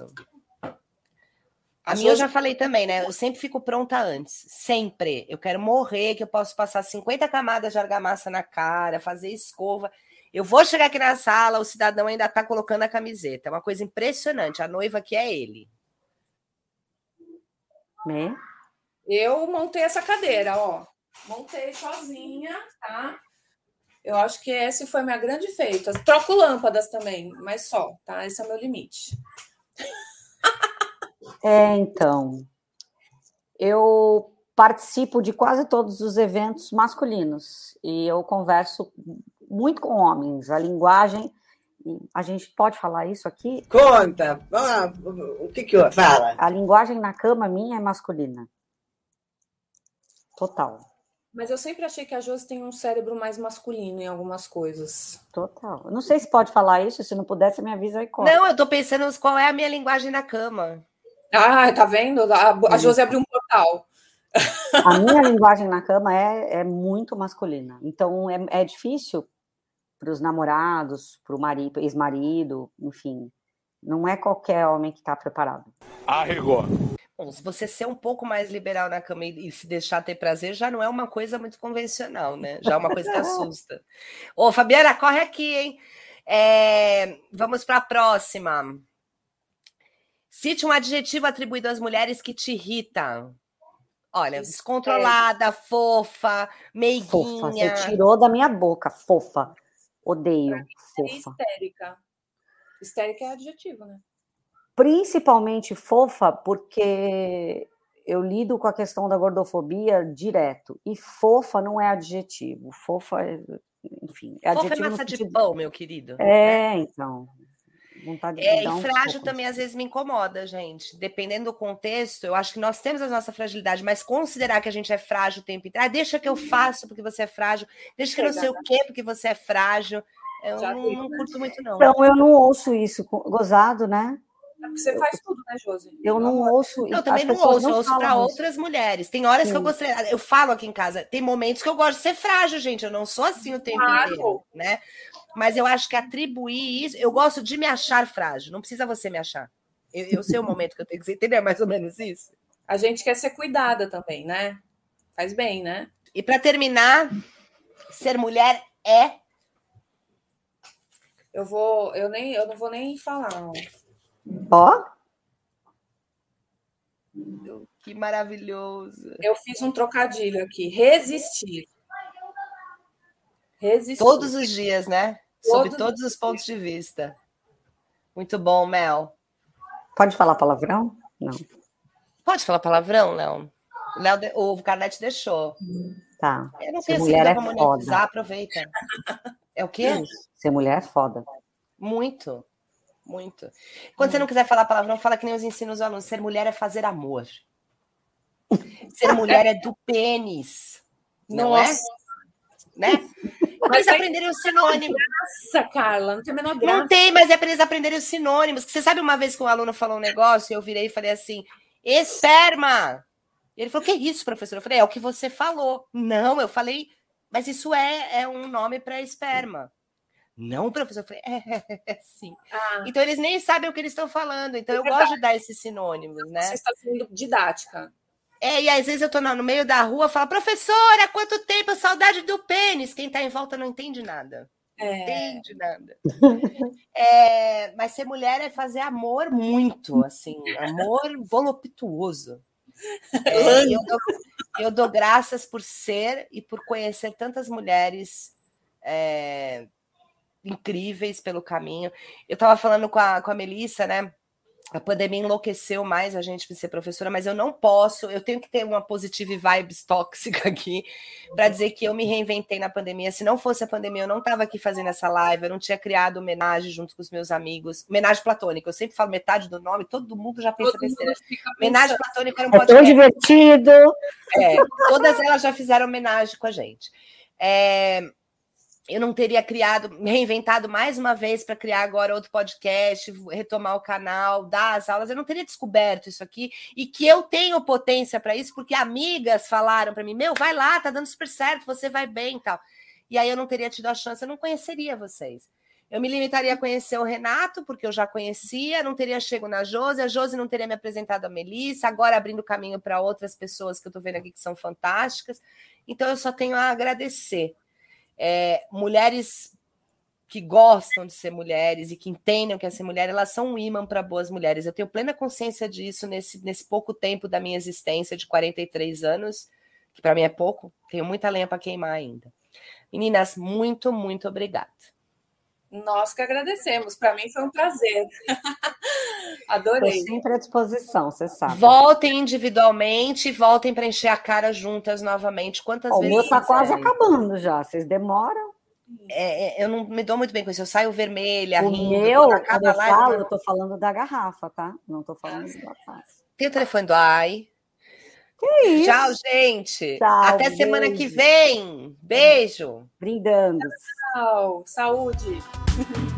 A minha eu já falei também, né? Eu sempre fico pronta antes. Sempre. Eu quero morrer, que eu posso passar 50 camadas de argamassa na cara, fazer escova. Eu vou chegar aqui na sala, o cidadão ainda está colocando a camiseta. É uma coisa impressionante. A noiva que é ele. Né? Eu montei essa cadeira, ó. Montei sozinha, tá? Eu acho que esse foi minha grande feito. Troco lâmpadas também, mas só, tá? Esse é o meu limite. É, então. Eu participo de quase todos os eventos masculinos e eu converso muito com homens. A linguagem, a gente pode falar isso aqui? Conta, o que que eu fala? A linguagem na cama minha é masculina. Total. Mas eu sempre achei que a Josi tem um cérebro mais masculino em algumas coisas. Total. Eu não sei se pode falar isso, se não puder, você me avisa aí. Corta. Não, eu tô pensando qual é a minha linguagem na cama. Ah, tá vendo? A, a Josi abriu um portal. A minha linguagem na cama é, é muito masculina. Então é, é difícil para os namorados, para o marido, ex-marido, enfim. Não é qualquer homem que está preparado. Arregou. Bom, se você ser um pouco mais liberal na cama e, se deixar ter prazer, já não é uma coisa muito convencional, né? Já é uma coisa que assusta. Ô, Fabiana, corre aqui, hein? É, vamos para a próxima. Cite um adjetivo atribuído às mulheres que te irrita. Olha, descontrolada, fofa, meiguinha. Fofa, você tirou da minha boca, fofa. Odeio, fofa. Histérica. Histérica é adjetivo, né? Principalmente fofa, porque eu lido com a questão da gordofobia direto. E fofa não é adjetivo. Fofa é, enfim, é fofa é adjetivo. é massa de pão, meu querido. É, então. Vontade de é, e frágil um também às vezes me incomoda, gente. Dependendo do contexto, eu acho que nós temos a nossa fragilidade, mas considerar que a gente é frágil o tempo inteiro, ah, deixa que eu faço porque você é frágil, deixa que eu não sei o quê porque você é frágil. Eu não, não curto muito, não. Então, eu não ouço isso. Gozado, né? É você faz tudo, né, Josi? Eu não ouço. Eu também não ouço, eu ouço para outras mulheres. Tem horas Sim. que eu gostaria. Eu falo aqui em casa, tem momentos que eu gosto de ser frágil, gente. Eu não sou assim o tempo claro. inteiro, né? Mas eu acho que atribuir isso. Eu gosto de me achar frágil. Não precisa você me achar. Eu, eu sei o momento que eu tenho que ser. Entendeu mais ou menos isso? A gente quer ser cuidada também, né? Faz bem, né? E para terminar, ser mulher é. Eu vou, eu nem, eu não vou nem falar. Ó. Que maravilhoso. Eu fiz um trocadilho aqui. Resistir. Resistir. Todos os dias, né? Sob todos os pontos de vista. Muito bom, Mel. Pode falar palavrão? Não. Pode falar palavrão, Léo? Léo de... O Carnete deixou. Tá. Eu não sei se mulher é foda. aproveita. É o quê? Ser mulher é foda. Muito. Muito. Quando você não quiser falar palavrão, fala que nem os ensinos os alunos. Ser mulher é fazer amor. Ser mulher é do pênis. Não é? Nossa. é? Né? Mas eles aprenderem os sinônimos. Graça, Carla, não tem a menor graça. Não tem, mas é para eles aprenderem os sinônimos. Você sabe uma vez que um aluno falou um negócio, eu virei e falei assim: esperma. E ele falou: que isso, professor? Eu falei: é o que você falou. Não, eu falei, mas isso é, é um nome para esperma. Não, professor, eu falei, é, é sim. Ah. Então eles nem sabem o que eles estão falando. Então é eu gosto de dar esses sinônimos, né? Você está sendo didática. É, e às vezes eu tô no meio da rua, falo, professora, quanto tempo, saudade do pênis. Quem tá em volta não entende nada. É. Não entende nada. é, mas ser mulher é fazer amor muito, assim, amor voluptuoso. É, eu, dou, eu, dou, graças por ser e por conhecer tantas mulheres é, incríveis pelo caminho. Eu estava falando com a, com a Melissa, né? a pandemia enlouqueceu mais a gente para ser professora, mas eu não posso, eu tenho que ter uma positive vibes tóxica aqui para dizer que eu me reinventei na pandemia. Se não fosse a pandemia, eu não estava aqui fazendo essa live, eu não tinha criado homenagem junto com os meus amigos. Homenagem platônica, eu sempre falo metade do nome, todo mundo já pensa besteira. Homenagem platônica era um podcast. É tão divertido. É, todas elas já fizeram homenagem com a gente. É, eu não teria criado, reinventado mais uma vez para criar agora outro podcast, retomar o canal, dar as aulas, eu não teria descoberto isso aqui e que eu tenho potência para isso, porque amigas falaram para mim: "Meu, vai lá, tá dando super certo, você vai bem", tal. E aí eu não teria tido a chance, eu não conheceria vocês. Eu me limitaria a conhecer o Renato, porque eu já conhecia, não teria chego na Josi, a Josi não teria me apresentado a Melissa, agora abrindo caminho para outras pessoas que eu estou vendo aqui que são fantásticas. Então eu só tenho a agradecer é, mulheres que gostam de ser mulheres e que entendem o que é ser mulher, elas são um imã para boas mulheres. Eu tenho plena consciência disso nesse, nesse pouco tempo da minha existência de 43 anos, que para mim é pouco, tenho muita lenha para queimar ainda. Meninas, muito, muito obrigada. Nós que agradecemos. Para mim foi um prazer. Adorei. Estou sempre à disposição, você sabe. Voltem individualmente e voltem para encher a cara juntas novamente. Quantas o vezes? meu está quase acabando já. Vocês demoram. É, é, eu não me dou muito bem com isso. Eu saio vermelha, o rindo. meu, quando eu falo, eu- estou falando da garrafa, tá? Não estou falando da taça. Tem o telefone do AI. isso? Tchau, gente. Tchau, Até semana que beijo. vem. Beijo. Brindando. Tchau. Saúde. Mm-hmm.